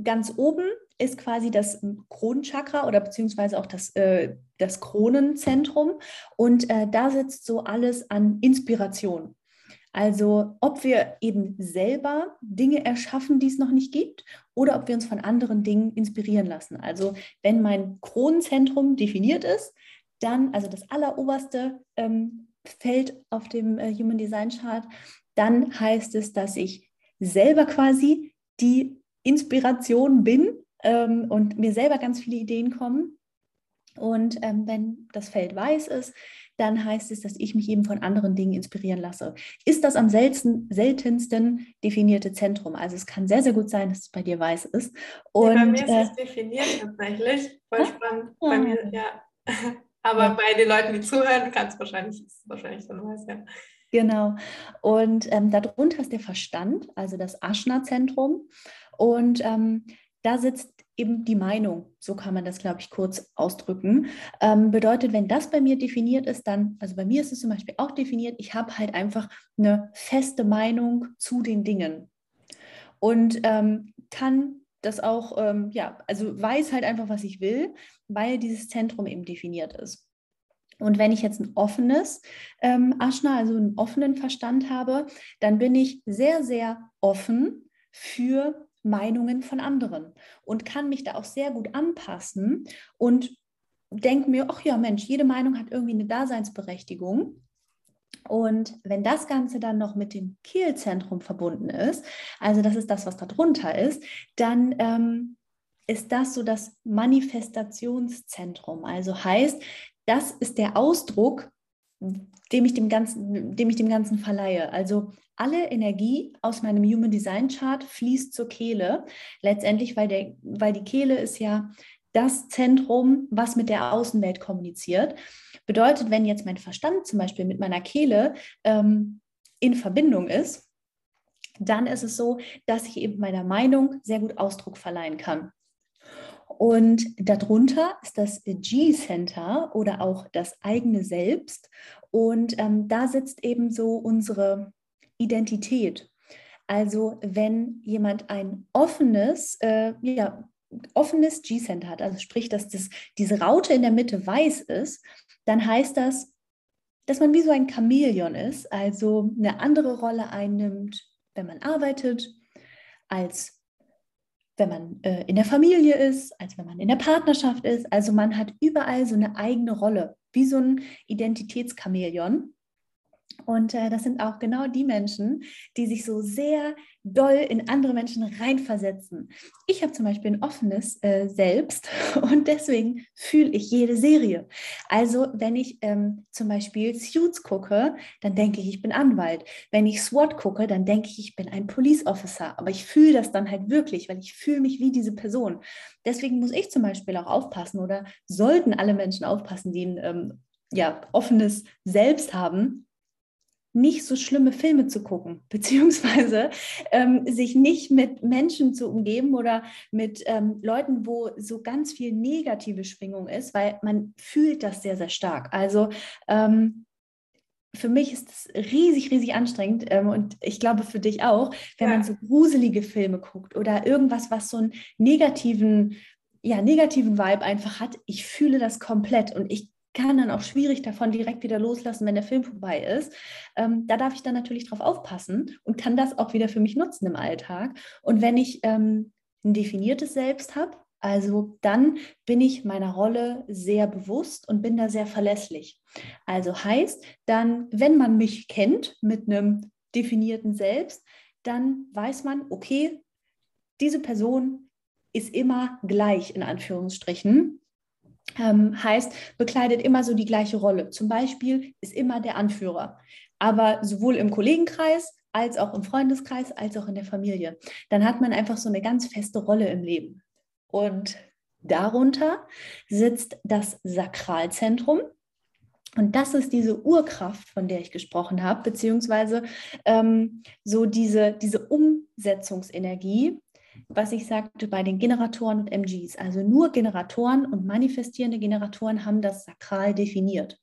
ganz oben ist quasi das Kronenchakra oder beziehungsweise auch das, äh, das Kronenzentrum. Und äh, da sitzt so alles an Inspiration. Also ob wir eben selber Dinge erschaffen, die es noch nicht gibt, oder ob wir uns von anderen Dingen inspirieren lassen. Also wenn mein Kronenzentrum definiert ist, dann, also das alleroberste ähm, Feld auf dem äh, Human Design Chart, dann heißt es, dass ich selber quasi die Inspiration bin ähm, und mir selber ganz viele Ideen kommen. Und ähm, wenn das Feld weiß ist, dann heißt es, dass ich mich eben von anderen Dingen inspirieren lasse. Ist das am selten, seltensten definierte Zentrum? Also es kann sehr, sehr gut sein, dass es bei dir weiß ist. Und, ja, bei mir ist äh, es definiert tatsächlich. Voll spannend. Bei mir, ja. Aber ja. bei den Leuten, die zuhören, kann es wahrscheinlich, ist wahrscheinlich dann weiß, ja. Genau. Und ähm, darunter ist der Verstand, also das Aschna-Zentrum. Und ähm, da sitzt eben die Meinung, so kann man das, glaube ich, kurz ausdrücken. Ähm, bedeutet, wenn das bei mir definiert ist, dann, also bei mir ist es zum Beispiel auch definiert, ich habe halt einfach eine feste Meinung zu den Dingen und ähm, kann das auch, ähm, ja, also weiß halt einfach, was ich will, weil dieses Zentrum eben definiert ist. Und wenn ich jetzt ein offenes ähm, Aschna, also einen offenen Verstand habe, dann bin ich sehr, sehr offen für Meinungen von anderen und kann mich da auch sehr gut anpassen und denke mir, ach ja, Mensch, jede Meinung hat irgendwie eine Daseinsberechtigung. Und wenn das Ganze dann noch mit dem Kehlzentrum verbunden ist, also das ist das, was da drunter ist, dann ähm, ist das so das Manifestationszentrum. Also heißt, das ist der Ausdruck, dem ich dem Ganzen, dem ich dem Ganzen verleihe. Also alle Energie aus meinem Human Design Chart fließt zur Kehle. Letztendlich, weil, der, weil die Kehle ist ja das Zentrum, was mit der Außenwelt kommuniziert. Bedeutet, wenn jetzt mein Verstand zum Beispiel mit meiner Kehle ähm, in Verbindung ist, dann ist es so, dass ich eben meiner Meinung sehr gut Ausdruck verleihen kann. Und darunter ist das G-Center oder auch das eigene Selbst. Und ähm, da sitzt eben so unsere Identität. Also wenn jemand ein offenes, äh, ja, offenes G-Center hat, also sprich, dass das, diese Raute in der Mitte weiß ist, dann heißt das, dass man wie so ein Chamäleon ist, also eine andere Rolle einnimmt, wenn man arbeitet, als wenn man äh, in der Familie ist, als wenn man in der Partnerschaft ist. Also man hat überall so eine eigene Rolle, wie so ein Identitätschamäleon. Und äh, das sind auch genau die Menschen, die sich so sehr doll in andere Menschen reinversetzen. Ich habe zum Beispiel ein offenes äh, Selbst und deswegen fühle ich jede Serie. Also wenn ich ähm, zum Beispiel Suits gucke, dann denke ich, ich bin Anwalt. Wenn ich SWAT gucke, dann denke ich, ich bin ein Police Officer. Aber ich fühle das dann halt wirklich, weil ich fühle mich wie diese Person. Deswegen muss ich zum Beispiel auch aufpassen oder sollten alle Menschen aufpassen, die ein ähm, ja, offenes Selbst haben, nicht so schlimme Filme zu gucken, beziehungsweise ähm, sich nicht mit Menschen zu umgeben oder mit ähm, Leuten, wo so ganz viel negative Schwingung ist, weil man fühlt das sehr, sehr stark. Also ähm, für mich ist es riesig, riesig anstrengend ähm, und ich glaube für dich auch, wenn ja. man so gruselige Filme guckt oder irgendwas, was so einen negativen, ja, negativen Vibe einfach hat. Ich fühle das komplett und ich kann dann auch schwierig davon direkt wieder loslassen, wenn der Film vorbei ist. Ähm, da darf ich dann natürlich drauf aufpassen und kann das auch wieder für mich nutzen im Alltag. Und wenn ich ähm, ein definiertes Selbst habe, also dann bin ich meiner Rolle sehr bewusst und bin da sehr verlässlich. Also heißt, dann, wenn man mich kennt mit einem definierten Selbst, dann weiß man, okay, diese Person ist immer gleich in Anführungsstrichen ähm, heißt, bekleidet immer so die gleiche Rolle. Zum Beispiel ist immer der Anführer, aber sowohl im Kollegenkreis als auch im Freundeskreis, als auch in der Familie. Dann hat man einfach so eine ganz feste Rolle im Leben. Und darunter sitzt das Sakralzentrum. Und das ist diese Urkraft, von der ich gesprochen habe, beziehungsweise ähm, so diese, diese Umsetzungsenergie, was ich sagte bei den Generatoren und MGs. Also nur Generatoren und manifestierende Generatoren haben das sakral definiert.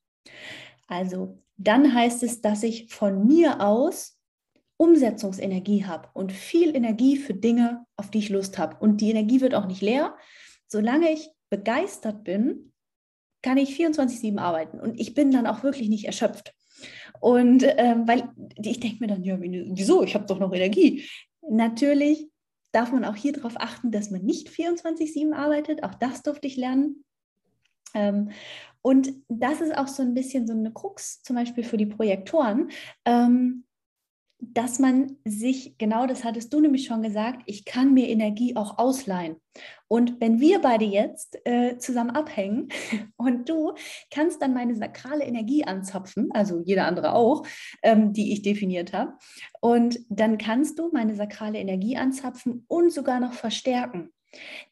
Also dann heißt es, dass ich von mir aus Umsetzungsenergie habe und viel Energie für Dinge, auf die ich Lust habe. Und die Energie wird auch nicht leer. Solange ich begeistert bin, kann ich 24-7 arbeiten und ich bin dann auch wirklich nicht erschöpft. Und ähm, weil ich denke mir dann, ja, wieso? Ich habe doch noch Energie. Natürlich darf man auch hier darauf achten, dass man nicht 24-7 arbeitet. Auch das durfte ich lernen. Ähm, und das ist auch so ein bisschen so eine Krux, zum Beispiel für die Projektoren. Ähm, dass man sich, genau das hattest du nämlich schon gesagt, ich kann mir Energie auch ausleihen. Und wenn wir beide jetzt äh, zusammen abhängen und du kannst dann meine sakrale Energie anzapfen, also jeder andere auch, ähm, die ich definiert habe, und dann kannst du meine sakrale Energie anzapfen und sogar noch verstärken.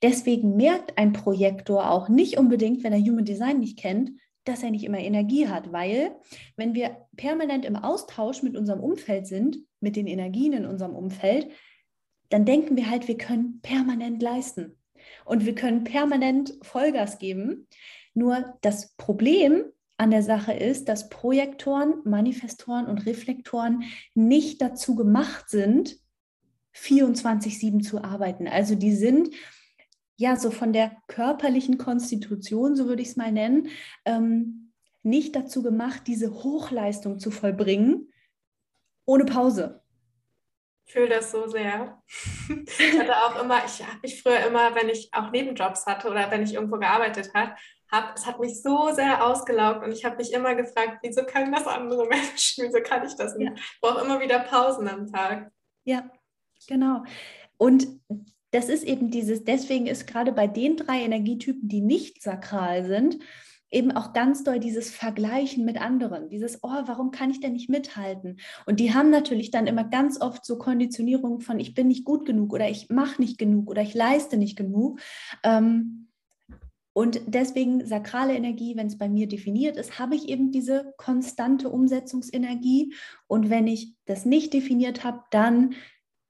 Deswegen merkt ein Projektor auch nicht unbedingt, wenn er Human Design nicht kennt, dass er nicht immer Energie hat, weil wenn wir permanent im Austausch mit unserem Umfeld sind, mit den Energien in unserem Umfeld, dann denken wir halt, wir können permanent leisten und wir können permanent Vollgas geben. Nur das Problem an der Sache ist, dass Projektoren, Manifestoren und Reflektoren nicht dazu gemacht sind, 24-7 zu arbeiten. Also die sind ja, so von der körperlichen Konstitution, so würde ich es mal nennen, ähm, nicht dazu gemacht, diese Hochleistung zu vollbringen, ohne Pause. Ich fühle das so sehr. Ich hatte auch immer, ich habe mich früher immer, wenn ich auch Nebenjobs hatte oder wenn ich irgendwo gearbeitet habe, hab, es hat mich so sehr ausgelaugt und ich habe mich immer gefragt, wieso können das andere Menschen, wieso kann ich das nicht? Ja. Ich brauche immer wieder Pausen am Tag. Ja, genau. Und das ist eben dieses, deswegen ist gerade bei den drei Energietypen, die nicht sakral sind, eben auch ganz doll dieses Vergleichen mit anderen, dieses, oh, warum kann ich denn nicht mithalten? Und die haben natürlich dann immer ganz oft so Konditionierungen von, ich bin nicht gut genug oder ich mache nicht genug oder ich leiste nicht genug. Ähm, und deswegen sakrale Energie, wenn es bei mir definiert ist, habe ich eben diese konstante Umsetzungsenergie. Und wenn ich das nicht definiert habe, dann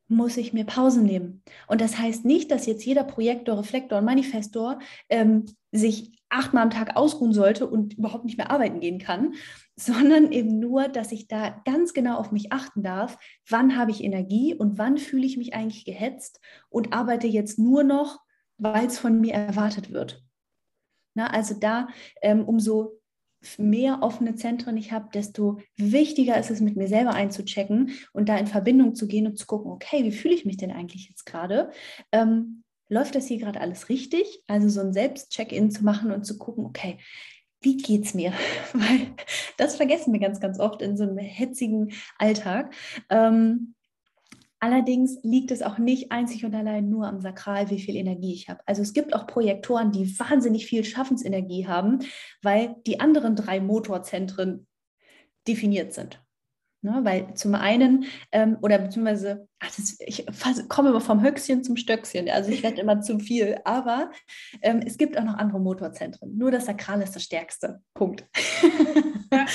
muss ich mir Pausen nehmen. Und das heißt nicht, dass jetzt jeder Projektor, Reflektor und Manifestor ähm, sich achtmal am Tag ausruhen sollte und überhaupt nicht mehr arbeiten gehen kann, sondern eben nur, dass ich da ganz genau auf mich achten darf, wann habe ich Energie und wann fühle ich mich eigentlich gehetzt und arbeite jetzt nur noch, weil es von mir erwartet wird. Na, also da, ähm, umso mehr offene Zentren ich habe, desto wichtiger ist es, mit mir selber einzuchecken und da in Verbindung zu gehen und zu gucken, okay, wie fühle ich mich denn eigentlich jetzt gerade? Ähm, läuft das hier gerade alles richtig? Also so ein Selbst-Check-In zu machen und zu gucken, okay, wie geht's mir? Weil das vergessen wir ganz, ganz oft in so einem hetzigen Alltag. Ähm, Allerdings liegt es auch nicht einzig und allein nur am Sakral, wie viel Energie ich habe. Also es gibt auch Projektoren, die wahnsinnig viel Schaffensenergie haben, weil die anderen drei Motorzentren definiert sind. Ne, weil zum einen, ähm, oder beziehungsweise, ach, das, ich komme immer vom Höchstchen zum Stöckchen, also ich werde immer zu viel, aber ähm, es gibt auch noch andere Motorzentren. Nur das Sakral ist das stärkste. Punkt.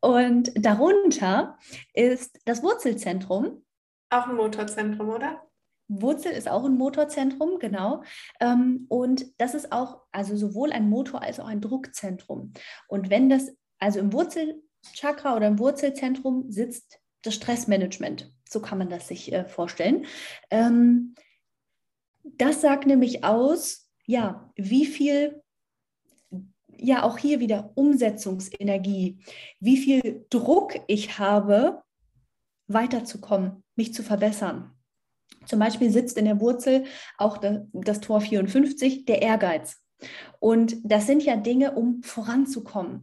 Und darunter ist das Wurzelzentrum, auch ein Motorzentrum, oder? Wurzel ist auch ein Motorzentrum, genau. Ähm, und das ist auch, also sowohl ein Motor als auch ein Druckzentrum. Und wenn das, also im Wurzelchakra oder im Wurzelzentrum sitzt das Stressmanagement. So kann man das sich äh, vorstellen. Ähm, das sagt nämlich aus, ja, wie viel, ja, auch hier wieder Umsetzungsenergie, wie viel Druck ich habe, weiterzukommen, mich zu verbessern. Zum Beispiel sitzt in der Wurzel auch das Tor 54, der Ehrgeiz. Und das sind ja Dinge, um voranzukommen.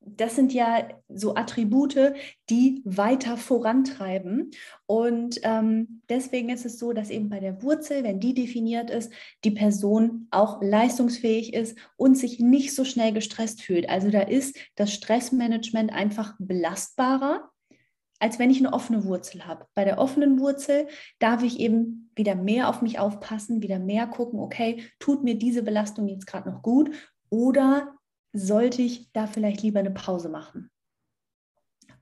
Das sind ja so Attribute, die weiter vorantreiben. Und ähm, deswegen ist es so, dass eben bei der Wurzel, wenn die definiert ist, die Person auch leistungsfähig ist und sich nicht so schnell gestresst fühlt. Also da ist das Stressmanagement einfach belastbarer als wenn ich eine offene Wurzel habe. Bei der offenen Wurzel darf ich eben wieder mehr auf mich aufpassen, wieder mehr gucken, okay, tut mir diese Belastung jetzt gerade noch gut oder sollte ich da vielleicht lieber eine Pause machen?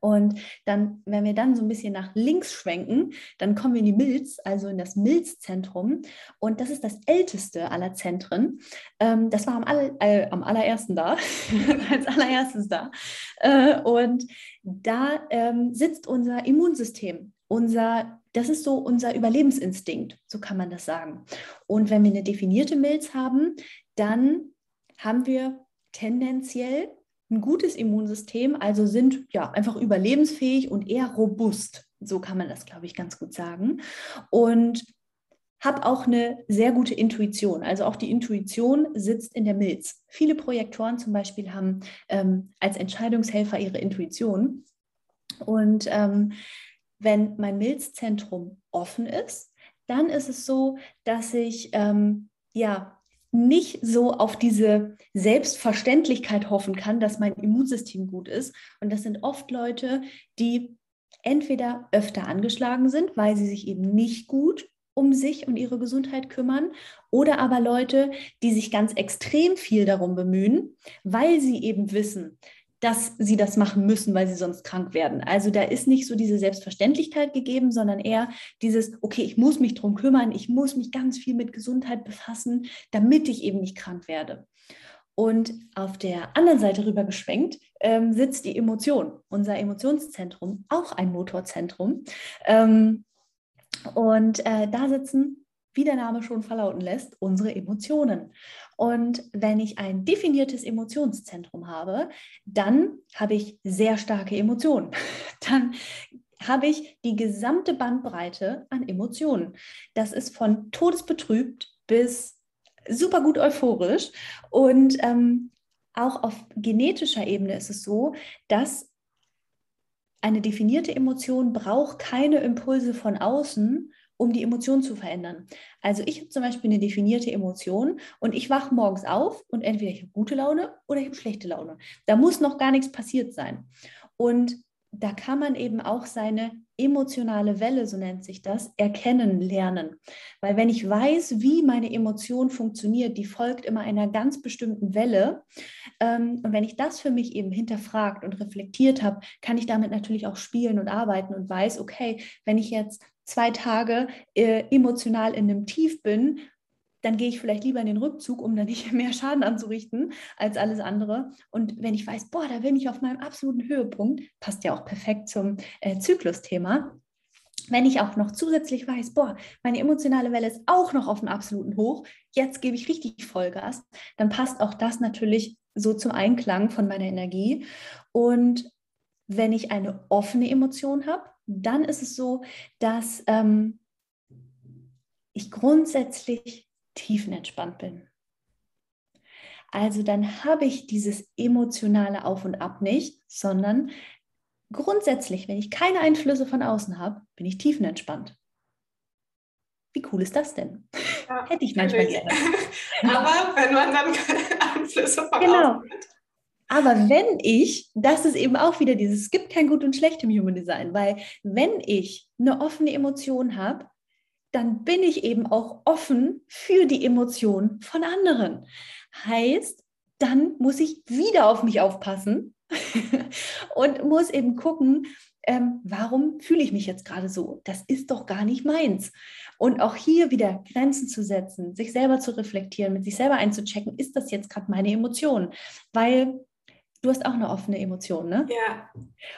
Und dann, wenn wir dann so ein bisschen nach links schwenken, dann kommen wir in die Milz, also in das Milzzentrum. Und das ist das älteste aller Zentren. Ähm, das war am, all, äh, am allerersten da, als allererstes da. Äh, und da ähm, sitzt unser Immunsystem. Unser, das ist so unser Überlebensinstinkt, so kann man das sagen. Und wenn wir eine definierte Milz haben, dann haben wir tendenziell ein gutes Immunsystem, also sind ja einfach überlebensfähig und eher robust. So kann man das, glaube ich, ganz gut sagen. Und habe auch eine sehr gute Intuition. Also auch die Intuition sitzt in der Milz. Viele Projektoren zum Beispiel haben ähm, als Entscheidungshelfer ihre Intuition. Und ähm, wenn mein Milzzentrum offen ist, dann ist es so, dass ich ähm, ja nicht so auf diese Selbstverständlichkeit hoffen kann, dass mein Immunsystem gut ist. Und das sind oft Leute, die entweder öfter angeschlagen sind, weil sie sich eben nicht gut um sich und ihre Gesundheit kümmern, oder aber Leute, die sich ganz extrem viel darum bemühen, weil sie eben wissen, dass sie das machen müssen, weil sie sonst krank werden. Also da ist nicht so diese Selbstverständlichkeit gegeben, sondern eher dieses, okay, ich muss mich darum kümmern, ich muss mich ganz viel mit Gesundheit befassen, damit ich eben nicht krank werde. Und auf der anderen Seite rüber geschwenkt ähm, sitzt die Emotion, unser Emotionszentrum, auch ein Motorzentrum. Ähm, und äh, da sitzen wie der Name schon verlauten lässt, unsere Emotionen. Und wenn ich ein definiertes Emotionszentrum habe, dann habe ich sehr starke Emotionen. Dann habe ich die gesamte Bandbreite an Emotionen. Das ist von todesbetrübt bis super gut euphorisch. Und ähm, auch auf genetischer Ebene ist es so, dass eine definierte Emotion braucht keine Impulse von außen, um die Emotion zu verändern. Also ich habe zum Beispiel eine definierte Emotion und ich wache morgens auf und entweder ich habe gute Laune oder ich habe schlechte Laune. Da muss noch gar nichts passiert sein. Und da kann man eben auch seine emotionale Welle, so nennt sich das, erkennen lernen. Weil wenn ich weiß, wie meine Emotion funktioniert, die folgt immer einer ganz bestimmten Welle. Ähm, und wenn ich das für mich eben hinterfragt und reflektiert habe, kann ich damit natürlich auch spielen und arbeiten und weiß, okay, wenn ich jetzt zwei Tage äh, emotional in einem Tief bin, dann gehe ich vielleicht lieber in den Rückzug, um dann nicht mehr Schaden anzurichten als alles andere. Und wenn ich weiß, boah, da bin ich auf meinem absoluten Höhepunkt, passt ja auch perfekt zum äh, Zyklusthema. Wenn ich auch noch zusätzlich weiß, boah, meine emotionale Welle ist auch noch auf dem absoluten Hoch, jetzt gebe ich richtig Vollgas, dann passt auch das natürlich so zum Einklang von meiner Energie. Und wenn ich eine offene Emotion habe, dann ist es so, dass ähm, ich grundsätzlich tiefenentspannt bin. Also dann habe ich dieses emotionale Auf und Ab nicht, sondern grundsätzlich, wenn ich keine Einflüsse von außen habe, bin ich tiefenentspannt. Wie cool ist das denn? Ja, Hätte ich manchmal gerne. Aber wenn man dann keine Einflüsse von genau. außen hat. Aber wenn ich, das ist eben auch wieder dieses, es gibt kein Gut und Schlecht im Human Design, weil wenn ich eine offene Emotion habe, dann bin ich eben auch offen für die Emotionen von anderen. Heißt, dann muss ich wieder auf mich aufpassen und muss eben gucken, ähm, warum fühle ich mich jetzt gerade so? Das ist doch gar nicht meins. Und auch hier wieder Grenzen zu setzen, sich selber zu reflektieren, mit sich selber einzuchecken, ist das jetzt gerade meine Emotion? Weil du hast auch eine offene Emotion, ne? Ja.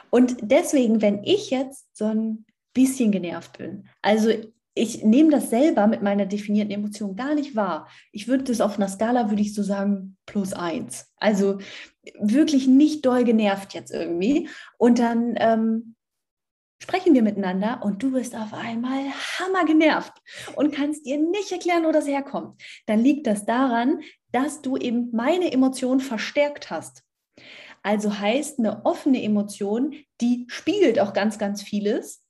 Und deswegen, wenn ich jetzt so ein bisschen genervt bin, also ich nehme das selber mit meiner definierten Emotion gar nicht wahr. Ich würde das auf einer Skala, würde ich so sagen, plus eins. Also wirklich nicht doll genervt jetzt irgendwie. Und dann ähm, sprechen wir miteinander und du bist auf einmal hammer genervt und kannst dir nicht erklären, wo das herkommt. Dann liegt das daran, dass du eben meine Emotion verstärkt hast. Also heißt eine offene Emotion, die spiegelt auch ganz, ganz vieles,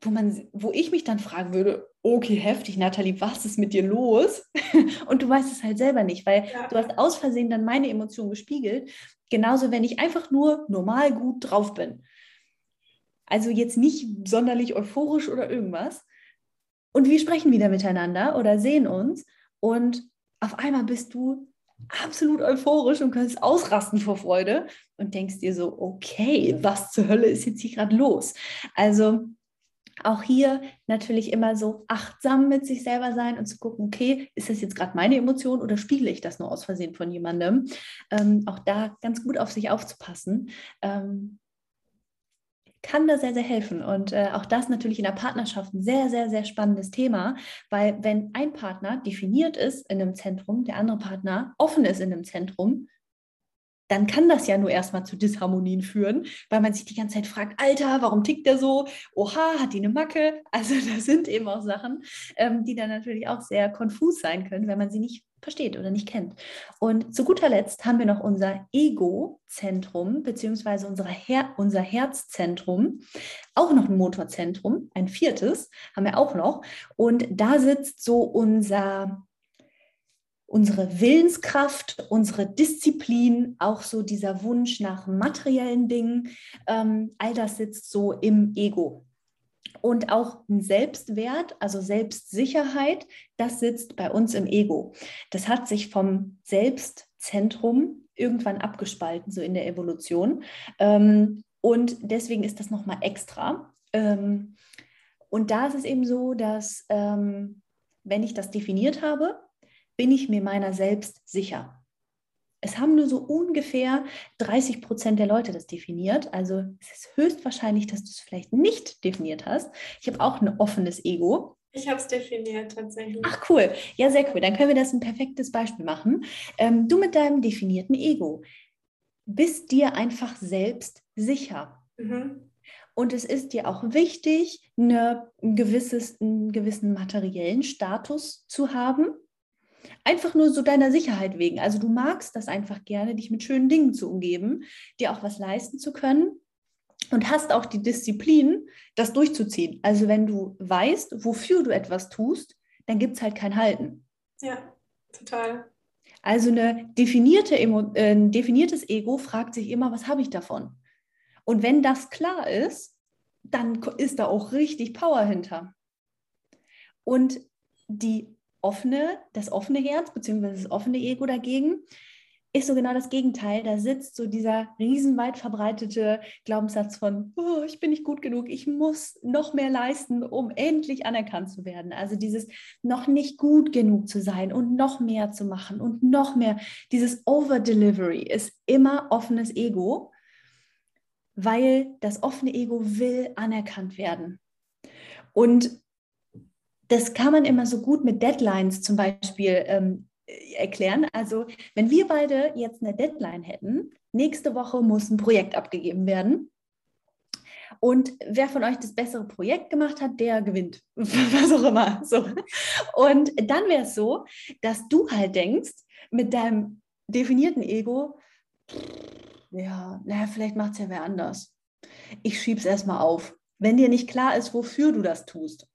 wo, man, wo ich mich dann fragen würde, okay, heftig, Nathalie, was ist mit dir los? Und du weißt es halt selber nicht, weil ja. du hast aus Versehen dann meine Emotion gespiegelt. Genauso, wenn ich einfach nur normal gut drauf bin. Also jetzt nicht sonderlich euphorisch oder irgendwas. Und wir sprechen wieder miteinander oder sehen uns und auf einmal bist du absolut euphorisch und kannst ausrasten vor Freude und denkst dir so, okay, was zur Hölle ist jetzt hier gerade los? Also auch hier natürlich immer so achtsam mit sich selber sein und zu gucken, okay, ist das jetzt gerade meine Emotion oder spiegele ich das nur aus Versehen von jemandem? Ähm, auch da ganz gut auf sich aufzupassen. Ähm, kann da sehr, sehr helfen. Und äh, auch das natürlich in der Partnerschaft ein sehr, sehr, sehr spannendes Thema, weil wenn ein Partner definiert ist in einem Zentrum, der andere Partner offen ist in einem Zentrum, dann kann das ja nur erstmal zu Disharmonien führen, weil man sich die ganze Zeit fragt, Alter, warum tickt der so? Oha, hat die eine Macke? Also das sind eben auch Sachen, ähm, die dann natürlich auch sehr konfus sein können, wenn man sie nicht versteht oder nicht kennt. Und zu guter Letzt haben wir noch unser Ego-Zentrum, beziehungsweise Her unser Herzzentrum, auch noch ein Motorzentrum, ein viertes haben wir auch noch. Und da sitzt so unser unsere Willenskraft, unsere Disziplin, auch so dieser Wunsch nach materiellen Dingen, ähm, all das sitzt so im Ego. Und auch ein Selbstwert, also Selbstsicherheit, das sitzt bei uns im Ego. Das hat sich vom Selbstzentrum irgendwann abgespalten, so in der Evolution. Ähm, und deswegen ist das nochmal extra. Ähm, und da ist es eben so, dass ähm, wenn ich das definiert habe, bin ich mir meiner selbst sicher. Es haben nur so ungefähr 30 Prozent der Leute das definiert. Also es ist höchstwahrscheinlich, dass du es vielleicht nicht definiert hast. Ich habe auch ein offenes Ego. Ich habe es definiert tatsächlich. Ach cool. Ja, sehr cool. Dann können wir das ein perfektes Beispiel machen. Ähm, du mit deinem definierten Ego bist dir einfach selbst sicher. Mhm. Und es ist dir auch wichtig, eine, ein gewisses, einen gewissen materiellen Status zu haben. Einfach nur so deiner Sicherheit wegen. Also du magst das einfach gerne, dich mit schönen Dingen zu umgeben, dir auch was leisten zu können und hast auch die Disziplin, das durchzuziehen. Also wenn du weißt, wofür du etwas tust, dann gibt es halt kein Halten. Ja, total. Also eine definierte, äh, ein definiertes Ego fragt sich immer, was habe ich davon? Und wenn das klar ist, dann ist da auch richtig Power hinter. Und die offene, das offene Herz beziehungsweise das offene Ego dagegen ist so genau das Gegenteil. Da sitzt so dieser riesenweit verbreitete Glaubenssatz von, oh, ich bin nicht gut genug, ich muss noch mehr leisten, um endlich anerkannt zu werden. Also dieses noch nicht gut genug zu sein und noch mehr zu machen und noch mehr. Dieses Over-Delivery ist immer offenes Ego, weil das offene Ego will anerkannt werden. Und das kann man immer so gut mit Deadlines zum Beispiel ähm, erklären. Also wenn wir beide jetzt eine Deadline hätten, nächste Woche muss ein Projekt abgegeben werden. Und wer von euch das bessere Projekt gemacht hat, der gewinnt. Was auch immer. So. Und dann wäre es so, dass du halt denkst, mit deinem definierten Ego, ja, naja, vielleicht macht es ja wer anders. Ich schiebe es erstmal auf. Wenn dir nicht klar ist, wofür du das tust.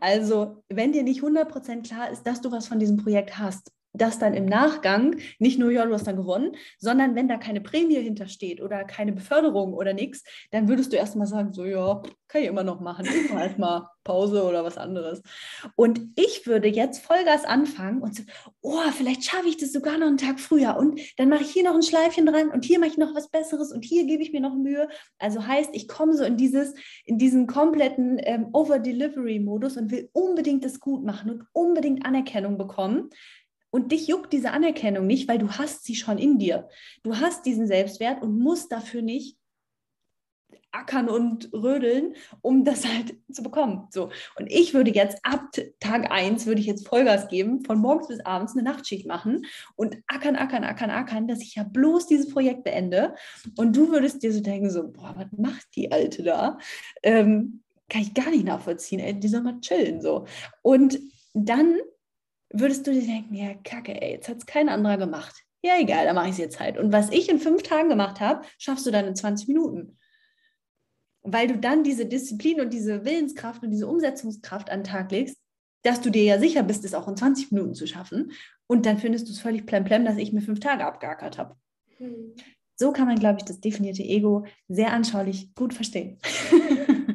Also, wenn dir nicht 100% klar ist, dass du was von diesem Projekt hast, dass dann im Nachgang nicht nur, ja, du hast dann gewonnen, sondern wenn da keine Prämie hintersteht oder keine Beförderung oder nichts, dann würdest du erstmal sagen, so, ja, kann ich immer noch machen, ich mache erstmal Pause oder was anderes. Und ich würde jetzt Vollgas anfangen und so, oh, vielleicht schaffe ich das sogar noch einen Tag früher und dann mache ich hier noch ein Schleifchen dran und hier mache ich noch was Besseres und hier gebe ich mir noch Mühe. Also heißt, ich komme so in dieses, in diesen kompletten ähm, Over-Delivery-Modus und will unbedingt das gut machen und unbedingt Anerkennung bekommen. Und dich juckt diese Anerkennung nicht, weil du hast sie schon in dir. Du hast diesen Selbstwert und musst dafür nicht ackern und rödeln, um das halt zu bekommen. So. Und ich würde jetzt ab Tag 1 würde ich jetzt Vollgas geben, von morgens bis abends eine Nachtschicht machen und ackern, ackern, ackern, ackern, dass ich ja bloß dieses Projekt beende. Und du würdest dir so denken, so, boah, was macht die Alte da? Ähm, kann ich gar nicht nachvollziehen, ey, die soll mal chillen. So. Und dann würdest du dir denken, ja, kacke, ey, jetzt hat es kein anderer gemacht. Ja, egal, dann mache ich es jetzt halt. Und was ich in fünf Tagen gemacht habe, schaffst du dann in 20 Minuten. Weil du dann diese Disziplin und diese Willenskraft und diese Umsetzungskraft an den Tag legst, dass du dir ja sicher bist, es auch in 20 Minuten zu schaffen. Und dann findest du es völlig plemplem, dass ich mir fünf Tage abgeackert habe. Hm. So kann man, glaube ich, das definierte Ego sehr anschaulich gut verstehen.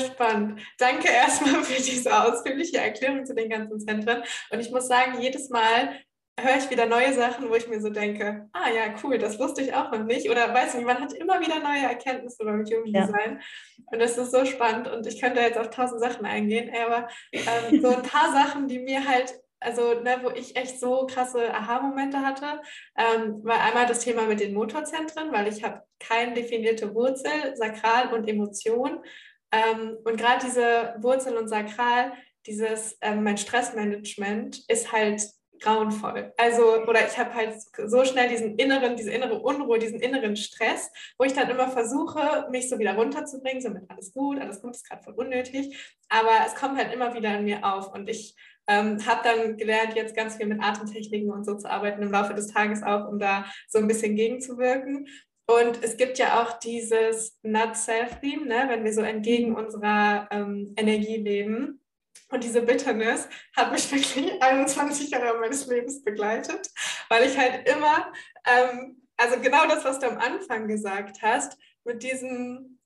Spannend. Danke erstmal für diese ausführliche Erklärung zu den ganzen Zentren. Und ich muss sagen, jedes Mal, höre ich wieder neue Sachen, wo ich mir so denke, ah ja, cool, das wusste ich auch noch nicht. Oder weißt du, man hat immer wieder neue Erkenntnisse beim Human ja. Design. Und das ist so spannend. Und ich könnte jetzt auf tausend Sachen eingehen, aber ähm, so ein paar Sachen, die mir halt also ne, wo ich echt so krasse Aha-Momente hatte, ähm, war einmal das Thema mit den Motorzentren, weil ich habe keine definierte Wurzel, Sakral und Emotion. Ähm, und gerade diese Wurzel und Sakral, dieses ähm, mein Stressmanagement ist halt grauenvoll. Also, oder ich habe halt so schnell diesen inneren, diese innere Unruhe, diesen inneren Stress, wo ich dann immer versuche, mich so wieder runterzubringen, so mit alles gut, alles gut ist gerade voll unnötig, aber es kommt halt immer wieder in mir auf und ich ähm, habe dann gelernt, jetzt ganz viel mit Atemtechniken und so zu arbeiten im Laufe des Tages auch, um da so ein bisschen gegenzuwirken. Und es gibt ja auch dieses Not Self-Theme, ne, wenn wir so entgegen unserer ähm, Energie leben. Und diese Bitterness hat mich wirklich 21 Jahre meines Lebens begleitet, weil ich halt immer, ähm, also genau das, was du am Anfang gesagt hast, mit diesem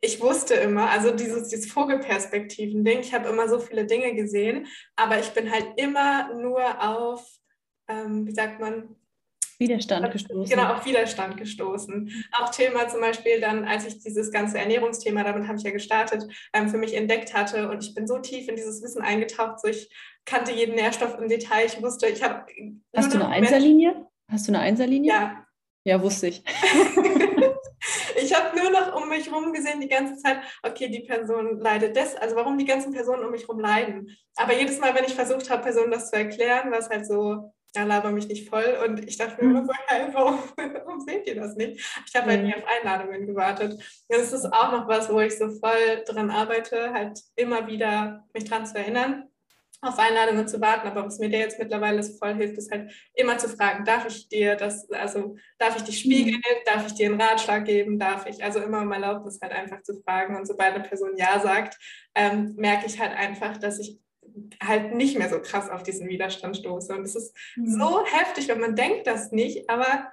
ich wusste immer, also dieses, dieses Vogelperspektiven-Ding, ich habe immer so viele Dinge gesehen, aber ich bin halt immer nur auf, ähm, wie sagt man, Widerstand gestoßen. Genau, auf Widerstand gestoßen. Auch Thema zum Beispiel dann, als ich dieses ganze Ernährungsthema, damit habe ich ja gestartet, ähm, für mich entdeckt hatte und ich bin so tief in dieses Wissen eingetaucht, so ich kannte jeden Nährstoff im Detail, ich wusste, ich habe... Hast du eine Einserlinie? Hast du eine Einserlinie? Ja. Ja, wusste ich. ich habe nur noch um mich herum gesehen die ganze Zeit, okay, die Person leidet das, also warum die ganzen Personen um mich herum leiden. Aber jedes Mal, wenn ich versucht habe, Personen das zu erklären, war es halt so, ja, laber mich nicht voll. Und ich dachte mir immer so, hey, warum, warum seht ihr das nicht? Ich habe halt nie auf Einladungen gewartet. Das ist auch noch was, wo ich so voll dran arbeite, halt immer wieder mich dran zu erinnern auf Einladungen zu warten. Aber was mir der jetzt mittlerweile so voll hilft, ist halt immer zu fragen, darf ich dir das, also darf ich dich spiegeln, mhm. darf ich dir einen Ratschlag geben, darf ich, also immer um Erlaubnis halt einfach zu fragen. Und sobald eine Person Ja sagt, ähm, merke ich halt einfach, dass ich halt nicht mehr so krass auf diesen Widerstand stoße. Und es ist mhm. so heftig, wenn man denkt das nicht, aber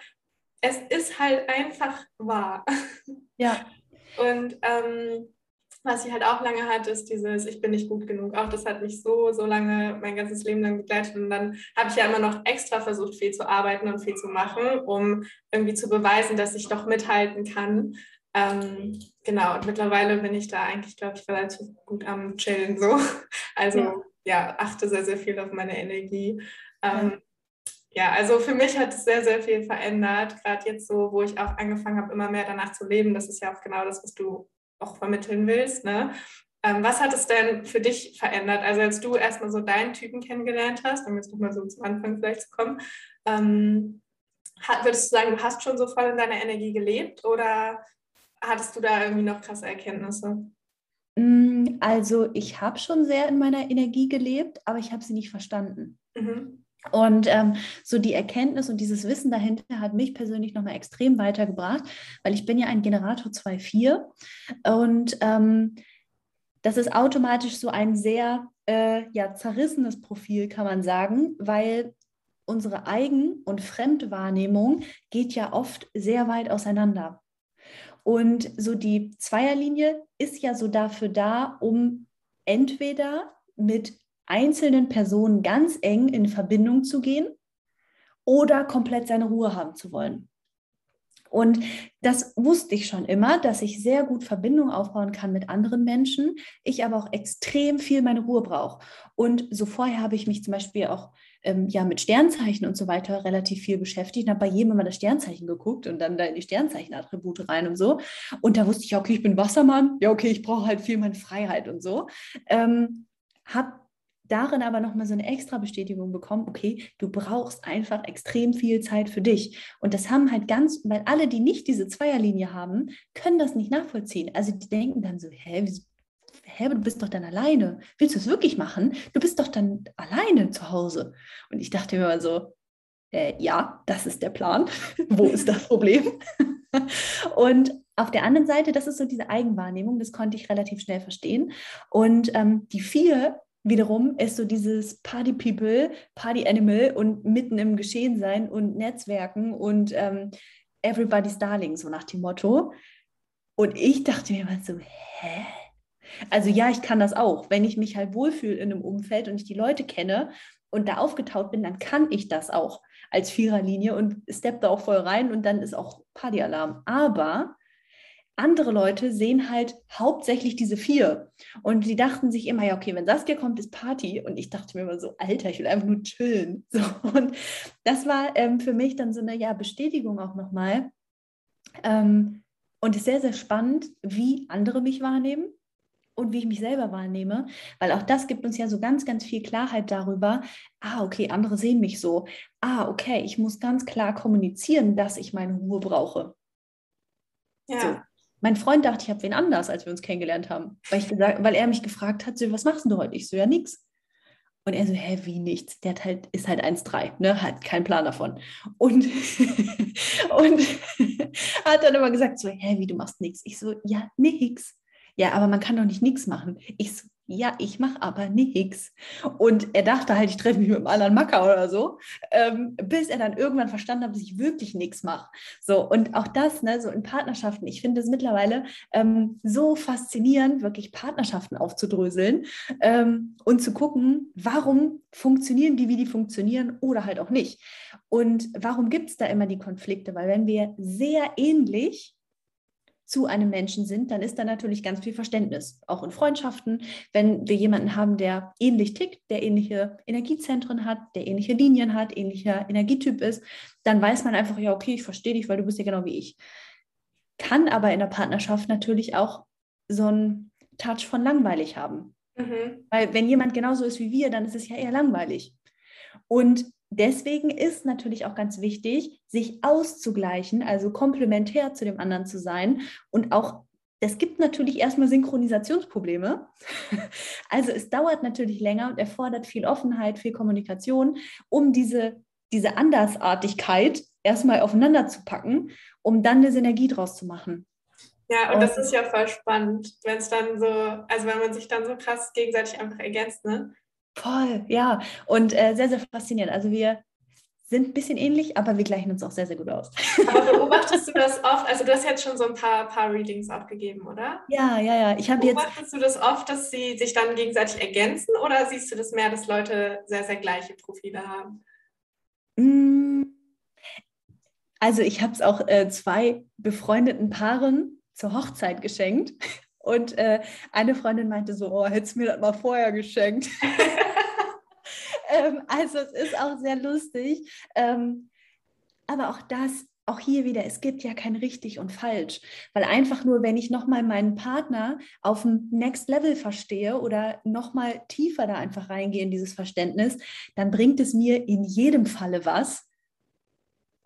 es ist halt einfach wahr. Ja. Und ähm, was ich halt auch lange hatte, ist dieses, ich bin nicht gut genug. Auch das hat mich so, so lange, mein ganzes Leben lang begleitet. Und dann habe ich ja immer noch extra versucht, viel zu arbeiten und viel zu machen, um irgendwie zu beweisen, dass ich doch mithalten kann. Ähm, genau, und mittlerweile bin ich da eigentlich, glaube ich, relativ gut am Chillen so. Also ja, ja achte sehr, sehr viel auf meine Energie. Ähm, ja. ja, also für mich hat es sehr, sehr viel verändert. Gerade jetzt so, wo ich auch angefangen habe, immer mehr danach zu leben. Das ist ja auch genau das, was du auch vermitteln willst. Ne? Ähm, was hat es denn für dich verändert? Also als du erstmal so deinen Typen kennengelernt hast, um jetzt nochmal so zum Anfang vielleicht zu kommen, ähm, hat, würdest du sagen, du hast schon so voll in deiner Energie gelebt oder hattest du da irgendwie noch krasse Erkenntnisse? Mm, also ich habe schon sehr in meiner Energie gelebt, aber ich habe sie nicht verstanden. Mhm. Und ähm, so die Erkenntnis und dieses Wissen dahinter hat mich persönlich nochmal extrem weitergebracht, weil ich bin ja ein Generator 2.4 und ähm, das ist automatisch so ein sehr äh, ja, zerrissenes Profil, kann man sagen, weil unsere Eigen- und Fremdwahrnehmung geht ja oft sehr weit auseinander. Und so die Zweierlinie ist ja so dafür da, um entweder mit einzelnen Personen ganz eng in Verbindung zu gehen oder komplett seine Ruhe haben zu wollen. Und das wusste ich schon immer, dass ich sehr gut Verbindung aufbauen kann mit anderen Menschen, ich aber auch extrem viel meine Ruhe brauche. Und so vorher habe ich mich zum Beispiel auch ähm, ja mit Sternzeichen und so weiter relativ viel beschäftigt und habe bei jedem immer das Sternzeichen geguckt und dann da in die Sternzeichenattribute rein und so. Und da wusste ich, okay, ich bin Wassermann, ja, okay, ich brauche halt viel meine Freiheit und so. Ähm, habe darin aber nochmal so eine extra Bestätigung bekommen, okay, du brauchst einfach extrem viel Zeit für dich. Und das haben halt ganz, weil alle, die nicht diese Zweierlinie haben, können das nicht nachvollziehen. Also die denken dann so, hä, wieso, hä, du bist doch dann alleine. Willst du es wirklich machen? Du bist doch dann alleine zu Hause. Und ich dachte mir mal so, äh, ja, das ist der Plan. Wo ist das Problem? Und auf der anderen Seite, das ist so diese Eigenwahrnehmung, das konnte ich relativ schnell verstehen. Und ähm, die vier wiederum ist so dieses Party People, Party Animal und mitten im Geschehen sein und Netzwerken und ähm, Everybody's Darling, so nach dem Motto. Und ich dachte mir immer so, hä? Also ja, ich kann das auch. Wenn ich mich halt wohlfühle in einem Umfeld und ich die Leute kenne und da aufgetaut bin, dann kann ich das auch als Viererlinie und steppe da auch voll rein und dann ist auch Partyalarm. Aber andere Leute sehen halt hauptsächlich diese vier. Und die dachten sich immer, ja, okay, wenn Saskia kommt, ist Party. Und ich dachte mir immer so, Alter, ich will einfach nur chillen. So, und das war ähm, für mich dann so eine ja, Bestätigung auch nochmal. Ähm, und ist sehr, sehr spannend, wie andere mich wahrnehmen und wie ich mich selber wahrnehme, weil auch das gibt uns ja so ganz, ganz viel Klarheit darüber, ah, okay, andere sehen mich so, ah, okay, ich muss ganz klar kommunizieren, dass ich meine Ruhe brauche. Ja. So. Mein Freund dachte, ich habe wen anders, als wir uns kennengelernt haben, weil, ich gesagt, weil er mich gefragt hat, so, was machst du heute? Ich so, ja, nix. Und er so, hä, wie nichts? Der hat halt, ist halt 1,3, ne? Hat keinen Plan davon. Und, und hat dann immer gesagt, so, hä, wie, du machst nichts? Ich so, ja, nix ja, aber man kann doch nicht nichts machen. Ich so, ja, ich mache aber nichts. Und er dachte halt, ich treffe mich mit einem anderen Macker oder so, ähm, bis er dann irgendwann verstanden hat, dass ich wirklich nichts mache. So, und auch das, ne, so in Partnerschaften, ich finde es mittlerweile ähm, so faszinierend, wirklich Partnerschaften aufzudröseln ähm, und zu gucken, warum funktionieren die, wie die funktionieren oder halt auch nicht. Und warum gibt es da immer die Konflikte? Weil wenn wir sehr ähnlich zu einem Menschen sind, dann ist da natürlich ganz viel Verständnis, auch in Freundschaften. Wenn wir jemanden haben, der ähnlich tickt, der ähnliche Energiezentren hat, der ähnliche Linien hat, ähnlicher Energietyp ist, dann weiß man einfach, ja, okay, ich verstehe dich, weil du bist ja genau wie ich. Kann aber in der Partnerschaft natürlich auch so einen Touch von langweilig haben. Mhm. Weil wenn jemand genauso ist wie wir, dann ist es ja eher langweilig. Und deswegen ist natürlich auch ganz wichtig, sich auszugleichen, also komplementär zu dem anderen zu sein und auch es gibt natürlich erstmal Synchronisationsprobleme. Also es dauert natürlich länger und erfordert viel Offenheit, viel Kommunikation, um diese, diese Andersartigkeit erstmal aufeinander zu packen, um dann eine Synergie draus zu machen. Ja, und, und das ist ja voll spannend, wenn es dann so, also wenn man sich dann so krass gegenseitig einfach ergänzt, ne? Voll, ja. Und äh, sehr, sehr faszinierend. Also wir sind ein bisschen ähnlich, aber wir gleichen uns auch sehr, sehr gut aus. Aber beobachtest du das oft? Also du hast jetzt schon so ein paar, paar Readings abgegeben, oder? Ja, ja, ja. Ich habe jetzt. Beobachtest du das oft, dass sie sich dann gegenseitig ergänzen oder siehst du das mehr, dass Leute sehr, sehr gleiche Profile haben? Mm. Also ich habe es auch äh, zwei befreundeten Paaren zur Hochzeit geschenkt. Und äh, eine Freundin meinte so, oh, hättest du mir das mal vorher geschenkt. ähm, also es ist auch sehr lustig. Ähm, aber auch das, auch hier wieder, es gibt ja kein richtig und falsch, weil einfach nur, wenn ich nochmal meinen Partner auf dem Next Level verstehe oder nochmal tiefer da einfach reingehe in dieses Verständnis, dann bringt es mir in jedem Falle was,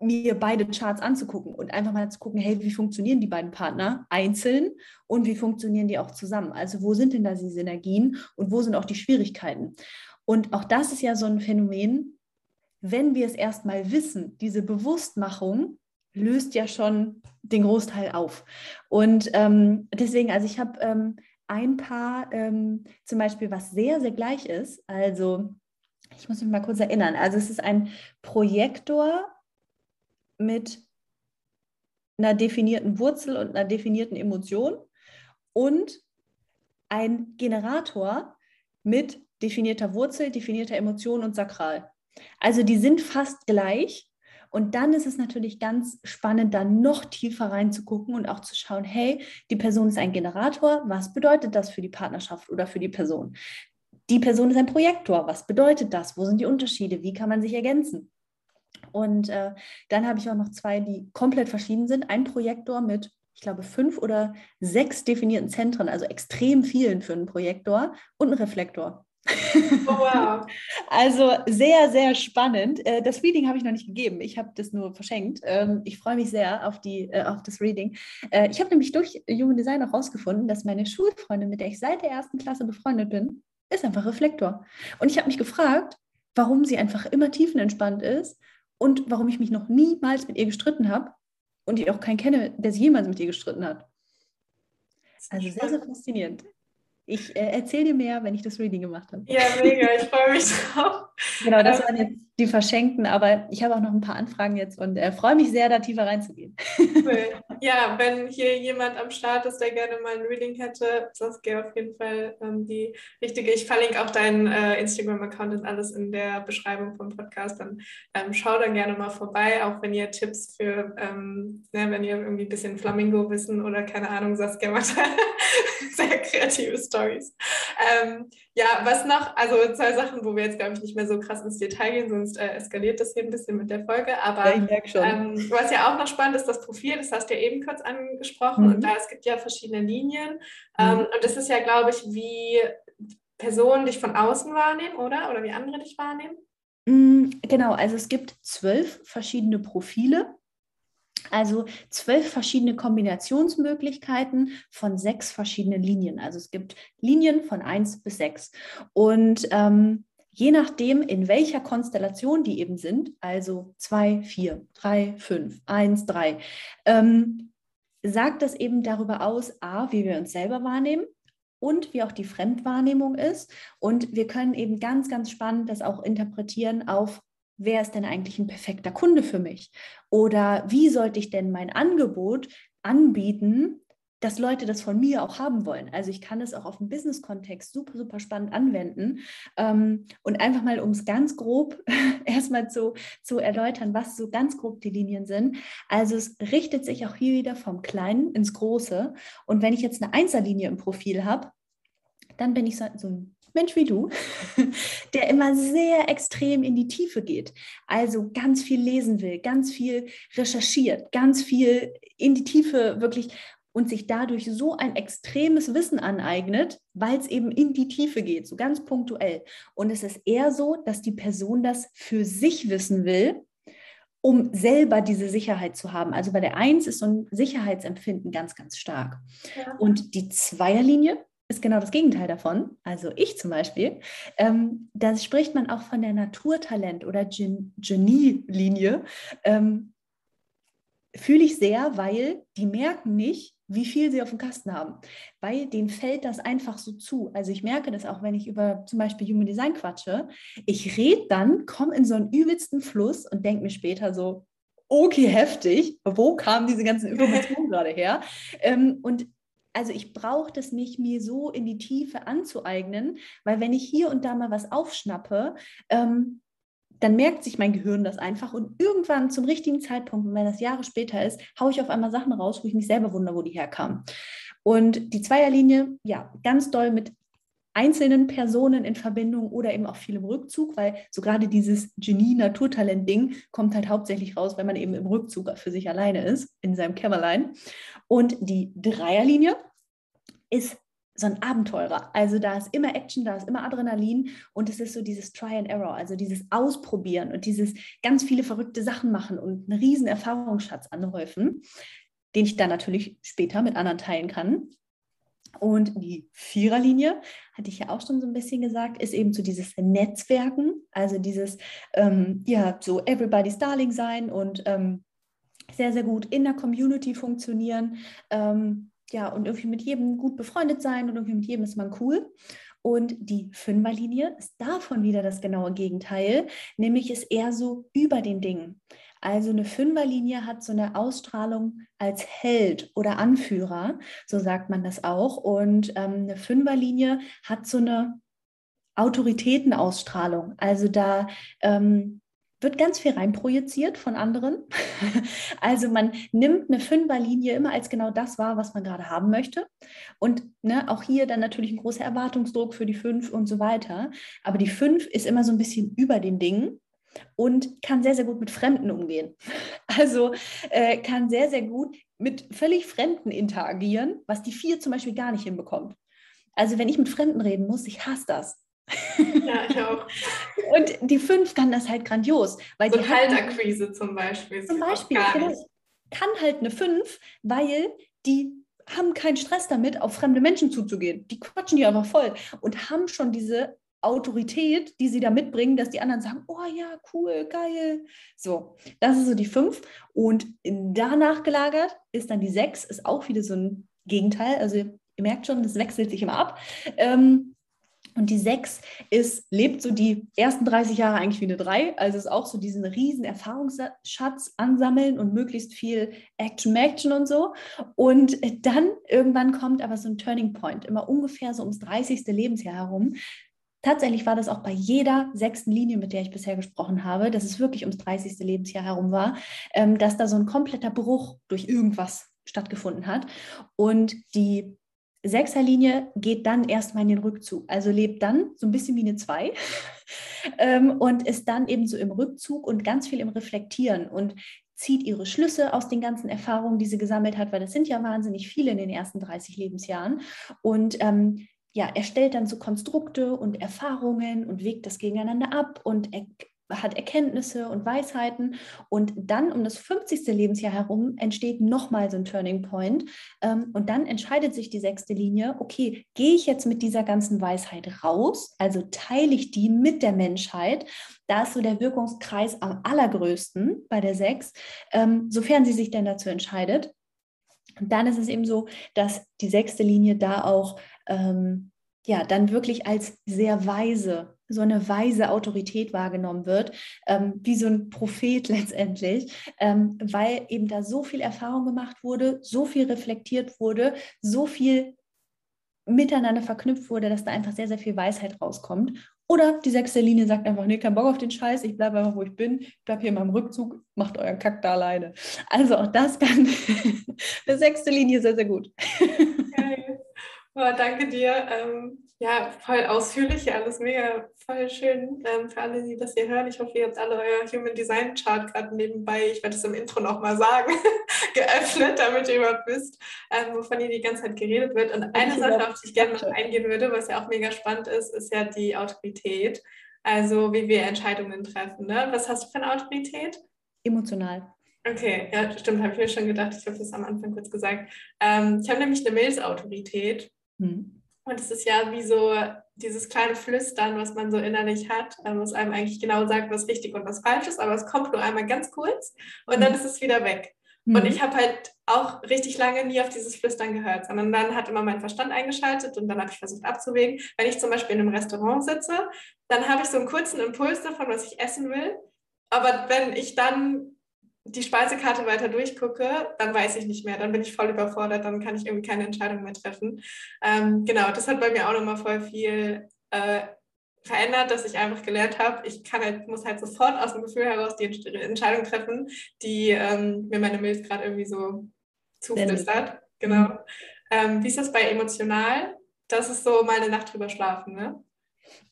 mir beide Charts anzugucken und einfach mal zu gucken, hey, wie funktionieren die beiden Partner einzeln und wie funktionieren die auch zusammen? Also wo sind denn da die Synergien und wo sind auch die Schwierigkeiten? Und auch das ist ja so ein Phänomen, wenn wir es erstmal wissen, diese Bewusstmachung löst ja schon den Großteil auf. Und ähm, deswegen, also ich habe ähm, ein paar ähm, zum Beispiel, was sehr, sehr gleich ist. Also ich muss mich mal kurz erinnern. Also es ist ein Projektor mit einer definierten Wurzel und einer definierten Emotion und ein Generator mit definierter Wurzel, definierter Emotion und Sakral. Also die sind fast gleich. Und dann ist es natürlich ganz spannend, da noch tiefer reinzugucken und auch zu schauen, hey, die Person ist ein Generator, was bedeutet das für die Partnerschaft oder für die Person? Die Person ist ein Projektor, was bedeutet das? Wo sind die Unterschiede? Wie kann man sich ergänzen? Und äh, dann habe ich auch noch zwei, die komplett verschieden sind. Ein Projektor mit, ich glaube, fünf oder sechs definierten Zentren, also extrem vielen für einen Projektor und ein Reflektor. Oh, wow. also sehr, sehr spannend. Äh, das Reading habe ich noch nicht gegeben. Ich habe das nur verschenkt. Ähm, ich freue mich sehr auf, die, äh, auf das Reading. Äh, ich habe nämlich durch Human Design auch rausgefunden, dass meine Schulfreundin, mit der ich seit der ersten Klasse befreundet bin, ist einfach Reflektor. Und ich habe mich gefragt, warum sie einfach immer tiefenentspannt ist und warum ich mich noch niemals mit ihr gestritten habe und ich auch keinen kenne, der sich jemals mit ihr gestritten hat. Also sehr, sehr faszinierend. Ich äh, erzähle dir mehr, wenn ich das Reading gemacht habe. Ja, mega, ich freue mich drauf. Genau, das ähm, waren jetzt die Verschenkten, aber ich habe auch noch ein paar Anfragen jetzt und äh, freue mich sehr, da tiefer reinzugehen. Cool. Ja, wenn hier jemand am Start ist, der gerne mal ein Reading hätte, Saskia auf jeden Fall ähm, die richtige. Ich verlinke auch deinen äh, Instagram-Account und alles in der Beschreibung vom Podcast. Dann ähm, schau dann gerne mal vorbei, auch wenn ihr Tipps für, ähm, ne, wenn ihr irgendwie ein bisschen Flamingo wissen oder keine Ahnung, Saskia macht sehr kreative Stories. Ähm, ja, was noch, also zwei Sachen, wo wir jetzt, glaube ich, nicht mehr so krass ins Detail gehen, sonst äh, eskaliert das hier ein bisschen mit der Folge. Aber ja. Ähm, was ja auch noch spannend ist, das Profil, das hast du ja eben kurz angesprochen. Mhm. Und da es gibt ja verschiedene Linien. Ähm, mhm. und das ist ja, glaube ich, wie Personen dich von außen wahrnehmen, oder? Oder wie andere dich wahrnehmen? Mm, genau, also es gibt zwölf verschiedene Profile. Also zwölf verschiedene Kombinationsmöglichkeiten von sechs verschiedenen Linien. Also es gibt Linien von eins bis sechs. Und ähm, je nachdem, in welcher Konstellation die eben sind, also zwei, vier, drei, fünf, eins, drei, ähm, sagt das eben darüber aus, a, wie wir uns selber wahrnehmen, und wie auch die Fremdwahrnehmung ist. Und wir können eben ganz, ganz spannend das auch interpretieren auf wer ist denn eigentlich ein perfekter Kunde für mich? Oder wie sollte ich denn mein Angebot anbieten, dass Leute das von mir auch haben wollen. Also ich kann es auch auf den Business-Kontext super, super spannend anwenden. Ähm, und einfach mal, um es ganz grob erstmal zu, zu erläutern, was so ganz grob die Linien sind. Also es richtet sich auch hier wieder vom Kleinen ins Große. Und wenn ich jetzt eine Einserlinie im Profil habe, dann bin ich so, so ein Mensch wie du, der immer sehr extrem in die Tiefe geht. Also ganz viel lesen will, ganz viel recherchiert, ganz viel in die Tiefe wirklich und sich dadurch so ein extremes Wissen aneignet, weil es eben in die Tiefe geht, so ganz punktuell. Und es ist eher so, dass die Person das für sich wissen will, um selber diese Sicherheit zu haben. Also bei der Eins ist so ein Sicherheitsempfinden ganz, ganz stark. Ja. Und die Zweierlinie, ist genau das Gegenteil davon. Also ich zum Beispiel. Ähm, da spricht man auch von der Naturtalent- oder Gen Genie-Linie. Ähm, Fühle ich sehr, weil die merken nicht, wie viel sie auf dem Kasten haben. Weil denen fällt das einfach so zu. Also ich merke das auch, wenn ich über zum Beispiel Human Design quatsche. Ich rede dann, komme in so einen übelsten Fluss und denke mir später so, okay, heftig, wo kamen diese ganzen Informationen gerade her? Ähm, und also ich brauche das nicht, mir so in die Tiefe anzueignen, weil wenn ich hier und da mal was aufschnappe, ähm, dann merkt sich mein Gehirn das einfach und irgendwann zum richtigen Zeitpunkt, wenn das Jahre später ist, haue ich auf einmal Sachen raus, wo ich mich selber wundere, wo die herkamen. Und die Zweierlinie, ja, ganz doll mit einzelnen Personen in Verbindung oder eben auch viel im Rückzug, weil so gerade dieses Genie-Naturtalent-Ding kommt halt hauptsächlich raus, wenn man eben im Rückzug für sich alleine ist, in seinem Kämmerlein. Und die Dreierlinie ist so ein Abenteurer. Also da ist immer Action, da ist immer Adrenalin und es ist so dieses Try and Error, also dieses Ausprobieren und dieses ganz viele verrückte Sachen machen und einen riesen Erfahrungsschatz anhäufen, den ich dann natürlich später mit anderen teilen kann. Und die Viererlinie, hatte ich ja auch schon so ein bisschen gesagt, ist eben so dieses Netzwerken, also dieses, ähm, ja, so Everybody's Darling sein und ähm, sehr, sehr gut in der Community funktionieren. Ähm, ja, und irgendwie mit jedem gut befreundet sein und irgendwie mit jedem ist man cool. Und die Fünferlinie ist davon wieder das genaue Gegenteil, nämlich ist eher so über den Dingen. Also eine Fünferlinie hat so eine Ausstrahlung als Held oder Anführer, so sagt man das auch. Und ähm, eine Fünferlinie hat so eine Autoritätenausstrahlung. Also da ähm, wird ganz viel reinprojiziert von anderen. also man nimmt eine Fünferlinie immer als genau das wahr, was man gerade haben möchte. Und ne, auch hier dann natürlich ein großer Erwartungsdruck für die Fünf und so weiter. Aber die Fünf ist immer so ein bisschen über den Dingen und kann sehr, sehr gut mit Fremden umgehen. Also äh, kann sehr, sehr gut mit völlig Fremden interagieren, was die Vier zum Beispiel gar nicht hinbekommt. Also wenn ich mit Fremden reden muss, ich hasse das. Ja, ich auch. Und die fünf kann das halt grandios. Weil so die Kaltakquise zum Beispiel. Zum Beispiel, genau, kann halt eine fünf, weil die haben keinen Stress damit, auf fremde Menschen zuzugehen. Die quatschen die einfach voll und haben schon diese Autorität, die sie da mitbringen, dass die anderen sagen, oh ja, cool, geil. So, das ist so die fünf. Und danach gelagert ist dann die sechs, ist auch wieder so ein Gegenteil. Also ihr merkt schon, das wechselt sich immer ab. Ähm, Und die 6 ist, lebt so die ersten 30 Jahre eigentlich wie eine 3. Also ist auch so diesen riesen Erfahrungsschatz ansammeln und möglichst viel Action, Action und so. Und dann irgendwann kommt aber so ein Turning Point, immer ungefähr so ums 30. Lebensjahr herum. Tatsächlich war das auch bei jeder sechsten Linie, mit der ich bisher gesprochen habe, dass es wirklich ums 30. Lebensjahr herum war, ähm, dass da so ein kompletter Bruch durch irgendwas stattgefunden hat. Und die Sechserlinie geht dann erstmal in den Rückzug, also lebt dann so ein bisschen wie eine Zwei. Ähm, und ist dann eben so im Rückzug und ganz viel im Reflektieren und zieht ihre Schlüsse aus den ganzen Erfahrungen, die sie gesammelt hat, weil das sind ja wahnsinnig viele in den ersten 30 Lebensjahren. Und ähm, ja, erstellt dann so Konstrukte und Erfahrungen und wägt das gegeneinander ab und er hat Erkenntnisse und Weisheiten und dann um das 50. Lebensjahr herum entsteht nochmal so ein Turning Point ähm, und dann entscheidet sich die sechste Linie, okay, gehe ich jetzt mit dieser ganzen Weisheit raus, also teile ich die mit der Menschheit, da ist so der Wirkungskreis am allergrößten bei der sechs, ähm, sofern sie sich denn dazu entscheidet. Und dann ist es eben so, dass die sechste Linie da auch ähm, ja dann wirklich als sehr weise so eine weise Autorität wahrgenommen wird, ähm, wie so ein Prophet letztendlich, ähm, weil eben da so viel Erfahrung gemacht wurde, so viel reflektiert wurde, so viel miteinander verknüpft wurde, dass da einfach sehr, sehr viel Weisheit rauskommt. Oder die sechste Linie sagt einfach, nee, kein Bock auf den Scheiß, ich bleibe einfach, wo ich bin, ich bleibe hier in meinem Rückzug, macht euren Kack da alleine. Also auch das kann eine sechste Linie sehr, sehr gut. Oh, danke dir. Ähm, ja, voll ausführlich, ja, alles mega, voll schön ähm, für alle, die das hier hören. Ich hoffe, ihr habt alle euer Human Design Chart gerade nebenbei, ich werde es im Intro nochmal sagen, geöffnet, damit ihr überhaupt wisst, ähm, wovon hier die ganze Zeit geredet wird. Und eine Sache, auf die ich gerne noch eingehen würde, was ja auch mega spannend ist, ist ja die Autorität. Also wie wir Entscheidungen treffen. Ne? Was hast du für eine Autorität? Emotional. Okay, ja, stimmt, habe ich mir schon gedacht. Ich habe das am Anfang kurz gesagt. Ähm, ich habe nämlich eine Milzautorität. Hm. Und es ist ja wie so dieses kleine Flüstern, was man so innerlich hat, ähm, was einem eigentlich genau sagt, was richtig und was falsch ist, aber es kommt nur einmal ganz kurz und dann mhm. ist es wieder weg. Mhm. Und ich habe halt auch richtig lange nie auf dieses Flüstern gehört, sondern dann hat immer mein Verstand eingeschaltet und dann habe ich versucht abzuwägen. Wenn ich zum Beispiel in einem Restaurant sitze, dann habe ich so einen kurzen Impuls davon, was ich essen will. Aber wenn ich dann die Speisekarte weiter durchgucke, dann weiß ich nicht mehr, dann bin ich voll überfordert, dann kann ich irgendwie keine Entscheidung mehr treffen. Ähm, genau, das hat bei mir auch nochmal voll viel äh, verändert, dass ich einfach gelernt habe, ich kann halt, muss halt sofort aus dem Gefühl heraus die Entscheidung treffen, die ähm, mir meine Milch gerade irgendwie so zuflüstert. Genau. Ähm, wie ist das bei emotional? Das ist so meine Nacht drüber schlafen, ne?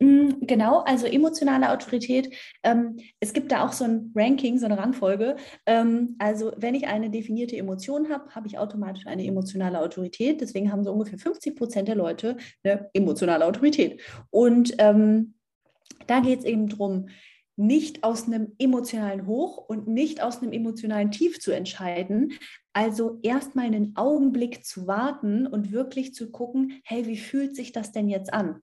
Mm, genau, also emotionale Autorität. Ähm, es gibt da auch so ein Ranking, so eine Rangfolge. Ähm, also wenn ich eine definierte Emotion habe, habe ich automatisch eine emotionale Autorität. Deswegen haben so ungefähr 50 Prozent der Leute eine emotionale Autorität. Und ähm, da geht es eben darum, nicht aus einem emotionalen Hoch und nicht aus einem emotionalen Tief zu entscheiden. Also erstmal einen Augenblick zu warten und wirklich zu gucken, hey, wie fühlt sich das denn jetzt an?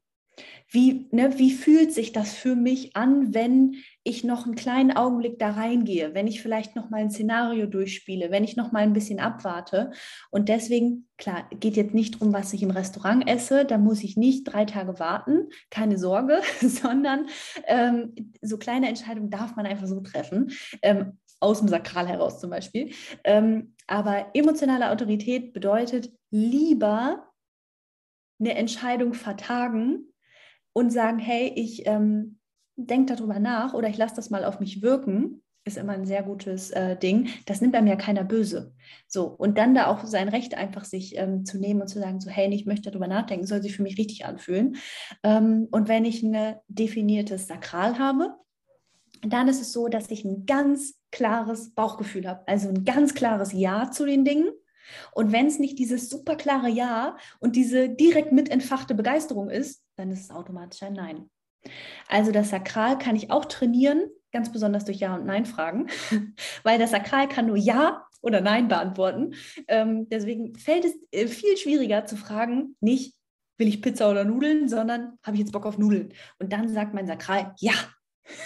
Wie, ne, wie fühlt sich das für mich an, wenn ich noch einen kleinen Augenblick da reingehe, wenn ich vielleicht noch mal ein Szenario durchspiele, wenn ich noch mal ein bisschen abwarte? Und deswegen, klar, geht jetzt nicht darum, was ich im Restaurant esse, da muss ich nicht drei Tage warten, keine Sorge, sondern ähm, so kleine Entscheidungen darf man einfach so treffen. Ähm, aus dem Sakral heraus zum Beispiel. Ähm, aber emotionale Autorität bedeutet lieber eine Entscheidung vertagen, und sagen, hey, ich ähm, denke darüber nach oder ich lasse das mal auf mich wirken, ist immer ein sehr gutes äh, Ding. Das nimmt einem ja keiner böse. So, und dann da auch sein Recht einfach sich ähm, zu nehmen und zu sagen, so, hey, ich möchte darüber nachdenken, soll sich für mich richtig anfühlen. Ähm, und wenn ich ein definiertes Sakral habe, dann ist es so, dass ich ein ganz klares Bauchgefühl habe, also ein ganz klares Ja zu den Dingen. Und wenn es nicht dieses super klare Ja und diese direkt mit entfachte Begeisterung ist, dann ist es automatisch ein Nein. Also das Sakral kann ich auch trainieren, ganz besonders durch Ja und Nein Fragen, weil das Sakral kann nur Ja oder Nein beantworten. Ähm, deswegen fällt es äh, viel schwieriger zu fragen, nicht will ich Pizza oder Nudeln, sondern habe ich jetzt Bock auf Nudeln. Und dann sagt mein Sakral Ja.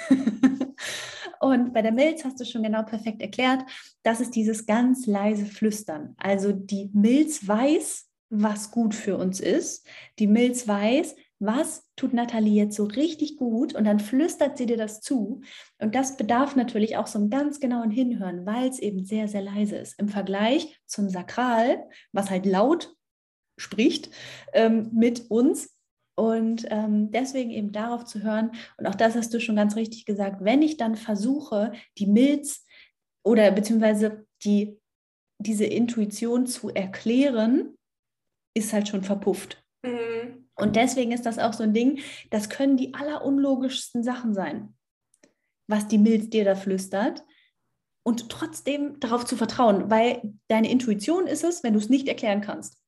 und bei der Milz hast du schon genau perfekt erklärt, das ist dieses ganz leise Flüstern. Also die Milz weiß, was gut für uns ist. Die Milz weiß, was tut Nathalie jetzt so richtig gut und dann flüstert sie dir das zu. Und das bedarf natürlich auch so einem ganz genauen Hinhören, weil es eben sehr, sehr leise ist. Im Vergleich zum Sakral, was halt laut spricht ähm, mit uns. Und ähm, deswegen eben darauf zu hören. Und auch das hast du schon ganz richtig gesagt. Wenn ich dann versuche, die Milz oder beziehungsweise die, diese Intuition zu erklären, ist halt schon verpufft. Mhm. Und deswegen ist das auch so ein Ding, das können die allerunlogischsten Sachen sein, was die Milz dir da flüstert. Und trotzdem darauf zu vertrauen, weil deine Intuition ist es, wenn du es nicht erklären kannst.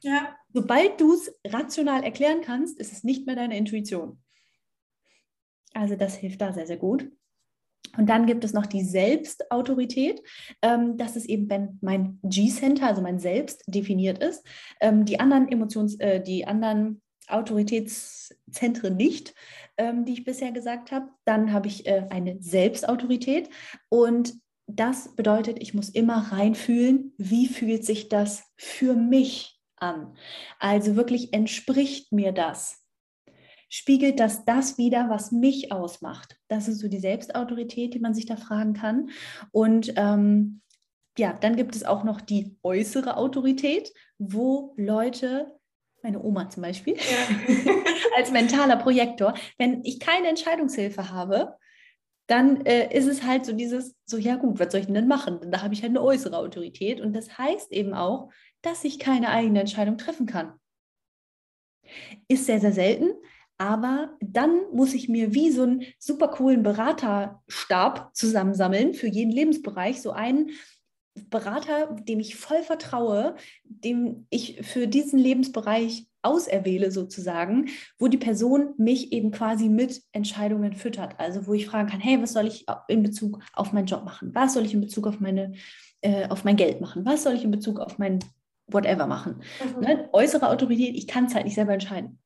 Ja. Sobald du es rational erklären kannst, ist es nicht mehr deine Intuition. Also das hilft da sehr, sehr gut. Und dann gibt es noch die Selbstautorität. Ähm, das ist eben, wenn mein G-Center, also mein Selbst, definiert ist. Ähm, die anderen Emotions-, äh, die anderen Autoritätszentren nicht, ähm, die ich bisher gesagt habe. Dann habe ich äh, eine Selbstautorität. Und das bedeutet, ich muss immer reinfühlen, wie fühlt sich das für mich an. Also wirklich entspricht mir das spiegelt das das wieder, was mich ausmacht? Das ist so die Selbstautorität, die man sich da fragen kann. Und ähm, ja, dann gibt es auch noch die äußere Autorität, wo Leute meine Oma zum Beispiel, ja. als mentaler Projektor, wenn ich keine Entscheidungshilfe habe, dann äh, ist es halt so dieses, so ja gut, was soll ich denn machen? Da habe ich halt eine äußere Autorität und das heißt eben auch, dass ich keine eigene Entscheidung treffen kann. Ist sehr, sehr selten, aber dann muss ich mir wie so einen super coolen Beraterstab zusammensammeln für jeden Lebensbereich. So einen Berater, dem ich voll vertraue, dem ich für diesen Lebensbereich auserwähle sozusagen, wo die Person mich eben quasi mit Entscheidungen füttert. Also wo ich fragen kann, hey, was soll ich in Bezug auf meinen Job machen? Was soll ich in Bezug auf, meine, äh, auf mein Geld machen? Was soll ich in Bezug auf mein whatever machen? Mhm. Ne? Äußere Autorität, ich kann es halt nicht selber entscheiden.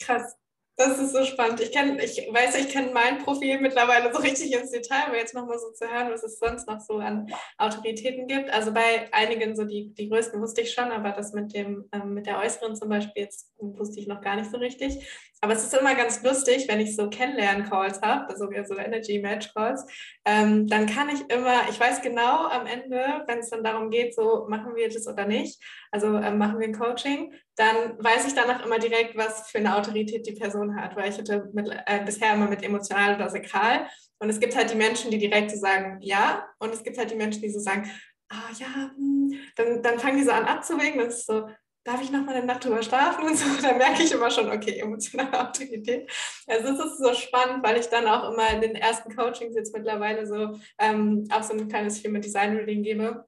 Krass. Das ist so spannend. Ich, kenn, ich weiß, ich kenne mein Profil mittlerweile so richtig ins Detail, aber jetzt nochmal so zu hören, was es sonst noch so an Autoritäten gibt. Also bei einigen, so die, die größten wusste ich schon, aber das mit, dem, ähm, mit der äußeren zum Beispiel, jetzt wusste ich noch gar nicht so richtig. Aber es ist immer ganz lustig, wenn ich so Kennenlernen-Calls habe, also so Energy-Match-Calls, ähm, dann kann ich immer, ich weiß genau am Ende, wenn es dann darum geht, so machen wir das oder nicht, also ähm, machen wir ein Coaching, dann weiß ich danach immer direkt, was für eine Autorität die Person hat, weil ich hatte mit, äh, bisher immer mit emotional oder sakral und es gibt halt die Menschen, die direkt so sagen, ja, und es gibt halt die Menschen, die so sagen, ah ja, hm. dann, dann fangen die so an abzuwägen, das ist so, darf ich noch mal eine Nacht drüber schlafen und so, da merke ich immer schon, okay, emotionale Autorität. Also es ist so spannend, weil ich dann auch immer in den ersten Coachings jetzt mittlerweile so ähm, auch so ein kleines Human Design Reading gebe.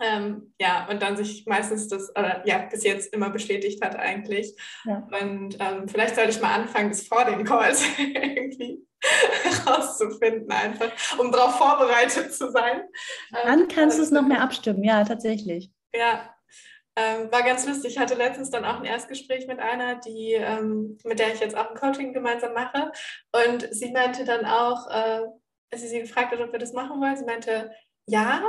Ähm, ja, und dann sich meistens das, oder ja, bis jetzt immer bestätigt hat eigentlich. Ja. Und ähm, vielleicht sollte ich mal anfangen, das vor den Calls irgendwie rauszufinden, einfach, um darauf vorbereitet zu sein. Dann ähm, kannst du es noch mehr abstimmen, ja, tatsächlich. Ja, ähm, war ganz lustig. Ich hatte letztens dann auch ein Erstgespräch mit einer, die, ähm, mit der ich jetzt auch ein Coaching gemeinsam mache. Und sie meinte dann auch, äh, als ich sie gefragt hat, ob wir das machen wollen, sie meinte, ja,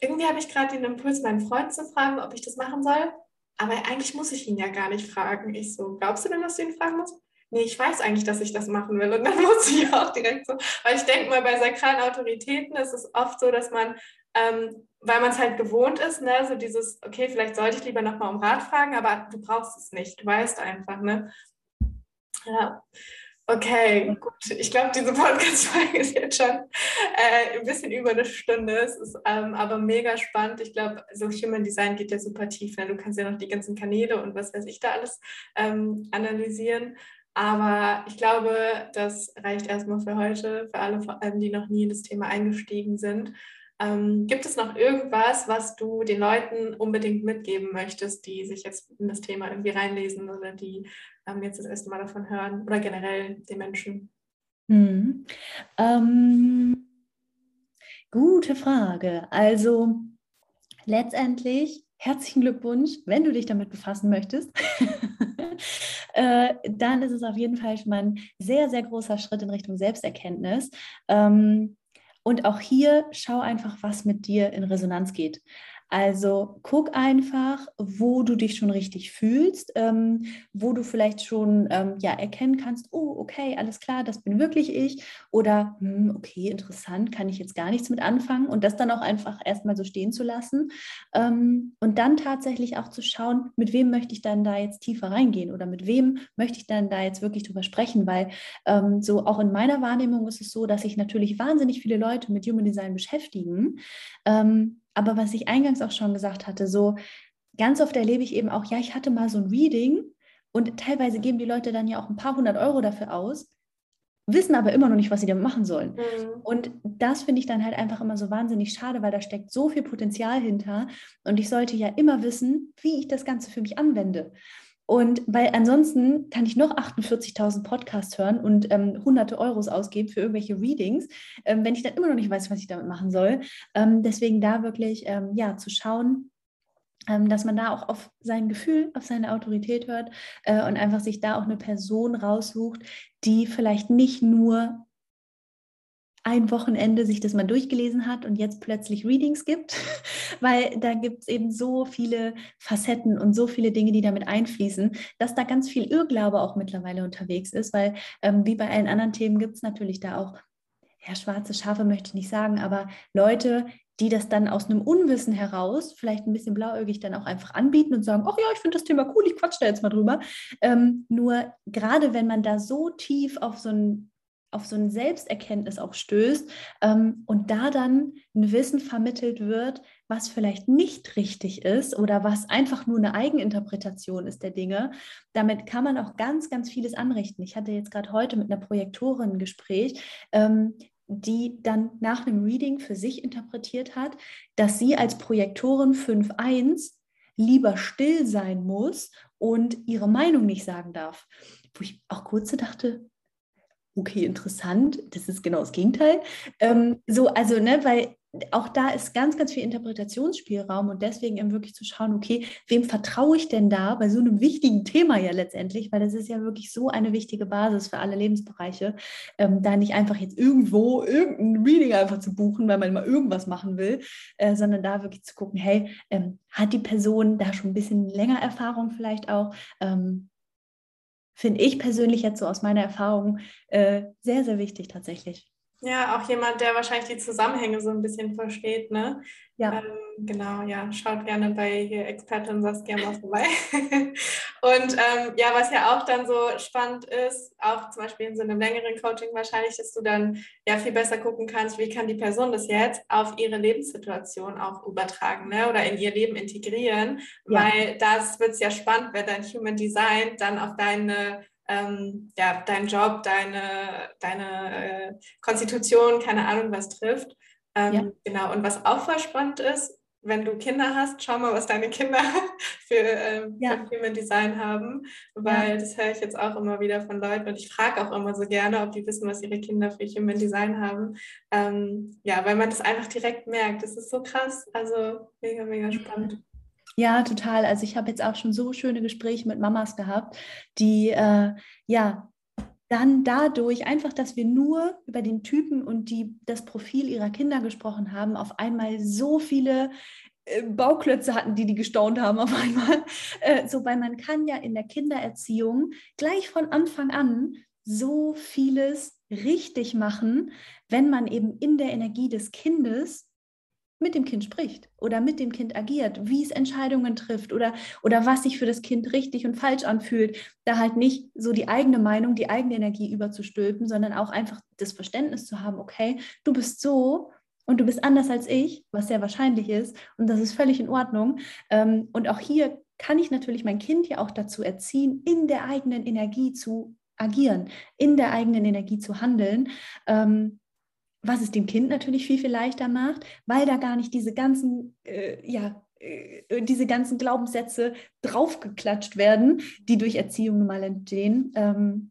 irgendwie habe ich gerade den Impuls, meinen Freund zu fragen, ob ich das machen soll. Aber eigentlich muss ich ihn ja gar nicht fragen. Ich so, glaubst du denn, dass du ihn fragen musst? Nee, ich weiß eigentlich, dass ich das machen will. Und dann muss ich auch direkt so, weil ich denke mal, bei sakralen Autoritäten ist es oft so, dass man ähm, weil man es halt gewohnt ist, ne, so dieses, okay, vielleicht sollte ich lieber nochmal um Rat fragen, aber du brauchst es nicht, du weißt einfach, ne? Ja. Okay, gut. Ich glaube, diese Podcast-Folge ist jetzt schon äh, ein bisschen über eine Stunde. Es ist ähm, aber mega spannend. Ich glaube, so Human Design geht ja super tief. Ne? Du kannst ja noch die ganzen Kanäle und was weiß ich da alles ähm, analysieren. Aber ich glaube, das reicht erstmal für heute, für alle, vor allem, die noch nie in das Thema eingestiegen sind. Ähm, gibt es noch irgendwas, was du den Leuten unbedingt mitgeben möchtest, die sich jetzt in das Thema irgendwie reinlesen oder die ähm, jetzt das erste Mal davon hören oder generell den Menschen? Hm. Ähm, gute Frage. Also letztendlich herzlichen Glückwunsch, wenn du dich damit befassen möchtest. äh, dann ist es auf jeden Fall schon mal ein sehr, sehr großer Schritt in Richtung Selbsterkenntnis. Ähm, und auch hier schau einfach, was mit dir in Resonanz geht. Also guck einfach, wo du dich schon richtig fühlst, ähm, wo du vielleicht schon ähm, ja, erkennen kannst, oh, okay, alles klar, das bin wirklich ich. Oder, hm, okay, interessant, kann ich jetzt gar nichts mit anfangen. Und das dann auch einfach erstmal so stehen zu lassen. Ähm, und dann tatsächlich auch zu schauen, mit wem möchte ich dann da jetzt tiefer reingehen oder mit wem möchte ich dann da jetzt wirklich drüber sprechen. Weil ähm, so auch in meiner Wahrnehmung ist es so, dass sich natürlich wahnsinnig viele Leute mit Human Design beschäftigen. Aber was ich eingangs auch schon gesagt hatte, so ganz oft erlebe ich eben auch, ja, ich hatte mal so ein Reading und teilweise geben die Leute dann ja auch ein paar hundert Euro dafür aus, wissen aber immer noch nicht, was sie damit machen sollen. Mhm. Und das finde ich dann halt einfach immer so wahnsinnig schade, weil da steckt so viel Potenzial hinter und ich sollte ja immer wissen, wie ich das Ganze für mich anwende. Und weil ansonsten kann ich noch 48.000 Podcasts hören und ähm, hunderte Euros ausgeben für irgendwelche Readings, ähm, wenn ich dann immer noch nicht weiß, was ich damit machen soll. Ähm, deswegen da wirklich ähm, ja zu schauen, ähm, dass man da auch auf sein Gefühl, auf seine Autorität hört äh, und einfach sich da auch eine Person raussucht, die vielleicht nicht nur ein Wochenende sich das mal durchgelesen hat und jetzt plötzlich Readings gibt, weil da gibt es eben so viele Facetten und so viele Dinge, die damit einfließen, dass da ganz viel Irrglaube auch mittlerweile unterwegs ist, weil ähm, wie bei allen anderen Themen gibt es natürlich da auch, ja, schwarze Schafe möchte ich nicht sagen, aber Leute, die das dann aus einem Unwissen heraus, vielleicht ein bisschen blauäugig, dann auch einfach anbieten und sagen, ach ja, ich finde das Thema cool, ich quatsch da jetzt mal drüber. Ähm, nur gerade wenn man da so tief auf so ein auf so ein Selbsterkenntnis auch stößt ähm, und da dann ein Wissen vermittelt wird, was vielleicht nicht richtig ist oder was einfach nur eine Eigeninterpretation ist der Dinge. Damit kann man auch ganz, ganz vieles anrichten. Ich hatte jetzt gerade heute mit einer Projektorin ein Gespräch, ähm, die dann nach einem Reading für sich interpretiert hat, dass sie als Projektorin 5.1 lieber still sein muss und ihre Meinung nicht sagen darf. Wo ich auch kurz dachte, okay, interessant, das ist genau das Gegenteil. Ähm, so, also, ne, weil auch da ist ganz, ganz viel Interpretationsspielraum und deswegen eben wirklich zu schauen, okay, wem vertraue ich denn da bei so einem wichtigen Thema ja letztendlich, weil das ist ja wirklich so eine wichtige Basis für alle Lebensbereiche, ähm, da nicht einfach jetzt irgendwo irgendein Reading einfach zu buchen, weil man mal irgendwas machen will, äh, sondern da wirklich zu gucken, hey, ähm, hat die Person da schon ein bisschen länger Erfahrung vielleicht auch? Ähm, finde ich persönlich jetzt so aus meiner Erfahrung äh, sehr, sehr wichtig tatsächlich. Ja, auch jemand, der wahrscheinlich die Zusammenhänge so ein bisschen versteht, ne? Ja. Ähm, genau, ja, schaut gerne bei hier Expertin Saskia mal vorbei. und ähm, ja, was ja auch dann so spannend ist, auch zum Beispiel in so einem längeren Coaching wahrscheinlich, dass du dann ja viel besser gucken kannst, wie kann die Person das jetzt auf ihre Lebenssituation auch übertragen, ne? Oder in ihr Leben integrieren, ja. weil das wird es ja spannend, wenn dein Human Design dann auf deine ähm, ja, deinen Job, deine, deine äh, Konstitution, keine Ahnung was trifft. Ähm, ja. Genau, und was auch voll spannend ist, wenn du Kinder hast, schau mal, was deine Kinder für, ähm, ja. für Human Design haben, weil ja. das höre ich jetzt auch immer wieder von Leuten und ich frage auch immer so gerne, ob die wissen, was ihre Kinder für Human Design haben. Ähm, ja, weil man das einfach direkt merkt. Das ist so krass, also mega, mega spannend. Ja, total. Also ich habe jetzt auch schon so schöne Gespräche mit Mamas gehabt, die äh, ja dann dadurch einfach, dass wir nur über den Typen und die, das Profil ihrer Kinder gesprochen haben, auf einmal so viele äh, Bauklötze hatten, die die gestaunt haben auf einmal. Äh, so, weil man kann ja in der Kindererziehung gleich von Anfang an so vieles richtig machen, wenn man eben in der Energie des Kindes mit dem Kind spricht oder mit dem Kind agiert, wie es Entscheidungen trifft oder, oder was sich für das Kind richtig und falsch anfühlt, da halt nicht so die eigene Meinung, die eigene Energie überzustülpen, sondern auch einfach das Verständnis zu haben, okay, du bist so und du bist anders als ich, was sehr wahrscheinlich ist und das ist völlig in Ordnung. Ähm, und auch hier kann ich natürlich mein Kind ja auch dazu erziehen, in der eigenen Energie zu agieren, in der eigenen Energie zu handeln. Ähm, was es dem Kind natürlich viel, viel leichter macht, weil da gar nicht diese ganzen, äh, ja, äh, diese ganzen Glaubenssätze draufgeklatscht werden, die durch Erziehung mal entstehen. Ähm,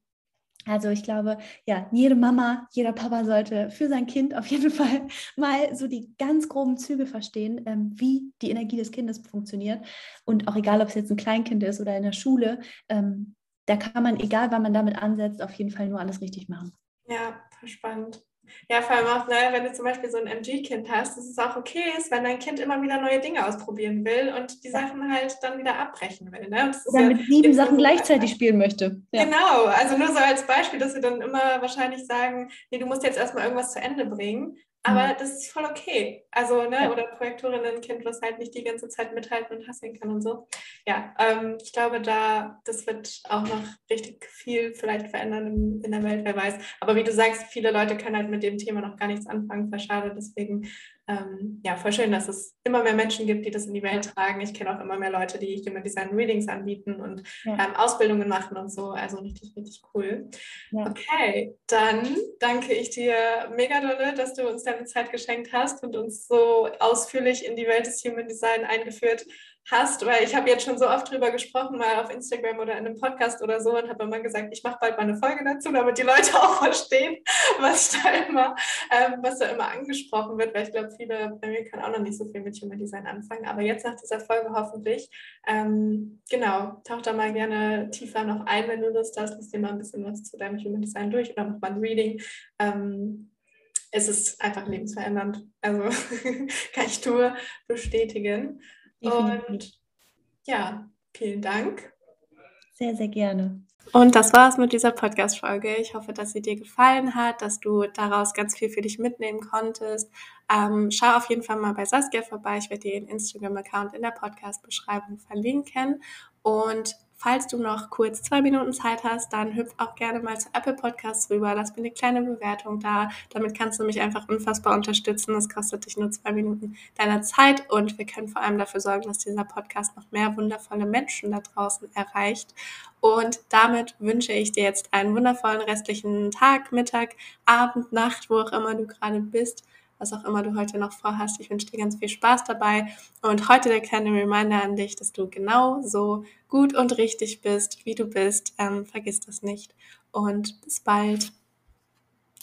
also ich glaube, ja, jede Mama, jeder Papa sollte für sein Kind auf jeden Fall mal so die ganz groben Züge verstehen, ähm, wie die Energie des Kindes funktioniert. Und auch egal, ob es jetzt ein Kleinkind ist oder in der Schule, ähm, da kann man, egal wann man damit ansetzt, auf jeden Fall nur alles richtig machen. Ja, spannend. Ja, vor allem auch, ne, wenn du zum Beispiel so ein MG-Kind hast, dass es auch okay ist, wenn dein Kind immer wieder neue Dinge ausprobieren will und die Sachen halt dann wieder abbrechen will. Ne? Oder ja mit sieben Sachen gleichzeitig spielen möchte. Ja. Genau, also nur so als Beispiel, dass sie dann immer wahrscheinlich sagen, nee, du musst jetzt erstmal irgendwas zu Ende bringen. Aber das ist voll okay. Also, ne, ja. oder Projektorinnen-Kind, was halt nicht die ganze Zeit mithalten und hassen kann und so. Ja, ähm, ich glaube, da, das wird auch noch richtig viel vielleicht verändern in, in, der Welt, wer weiß. Aber wie du sagst, viele Leute können halt mit dem Thema noch gar nichts anfangen, voll schade. Deswegen ähm, ja, voll schön, dass es immer mehr Menschen gibt, die das in die Welt tragen. Ich kenne auch immer mehr Leute, die Human Design Readings anbieten und ja. ähm, Ausbildungen machen und so. Also richtig, richtig cool. Ja. Okay, dann danke ich dir mega dolle, dass du uns deine Zeit geschenkt hast und uns so ausführlich in die Welt des Human Design eingeführt hast, weil ich habe jetzt schon so oft drüber gesprochen, mal auf Instagram oder in einem Podcast oder so und habe immer gesagt, ich mache bald mal eine Folge dazu, damit die Leute auch verstehen, was da immer, ähm, was da immer angesprochen wird, weil ich glaube, viele bei mir können auch noch nicht so viel mit Human Design anfangen, aber jetzt nach dieser Folge hoffentlich. Ähm, genau, tauch da mal gerne tiefer noch ein, wenn du Lust hast, liest dir mal ein bisschen was zu deinem Human Design durch oder mach mal ein Reading. Ähm, es ist einfach lebensverändernd. Also kann ich nur bestätigen. Und ja, vielen Dank. Sehr, sehr gerne. Und das war's mit dieser Podcast-Folge. Ich hoffe, dass sie dir gefallen hat, dass du daraus ganz viel für dich mitnehmen konntest. Ähm, schau auf jeden Fall mal bei Saskia vorbei. Ich werde dir ihren Instagram-Account in der Podcast-Beschreibung verlinken. Und Falls du noch kurz zwei Minuten Zeit hast, dann hüpf auch gerne mal zu Apple Podcasts rüber. Lass mir eine kleine Bewertung da. Damit kannst du mich einfach unfassbar unterstützen. Das kostet dich nur zwei Minuten deiner Zeit und wir können vor allem dafür sorgen, dass dieser Podcast noch mehr wundervolle Menschen da draußen erreicht. Und damit wünsche ich dir jetzt einen wundervollen restlichen Tag, Mittag, Abend, Nacht, wo auch immer du gerade bist was auch immer du heute noch vorhast. Ich wünsche dir ganz viel Spaß dabei und heute der kleine Reminder an dich, dass du genau so gut und richtig bist, wie du bist. Ähm, vergiss das nicht und bis bald.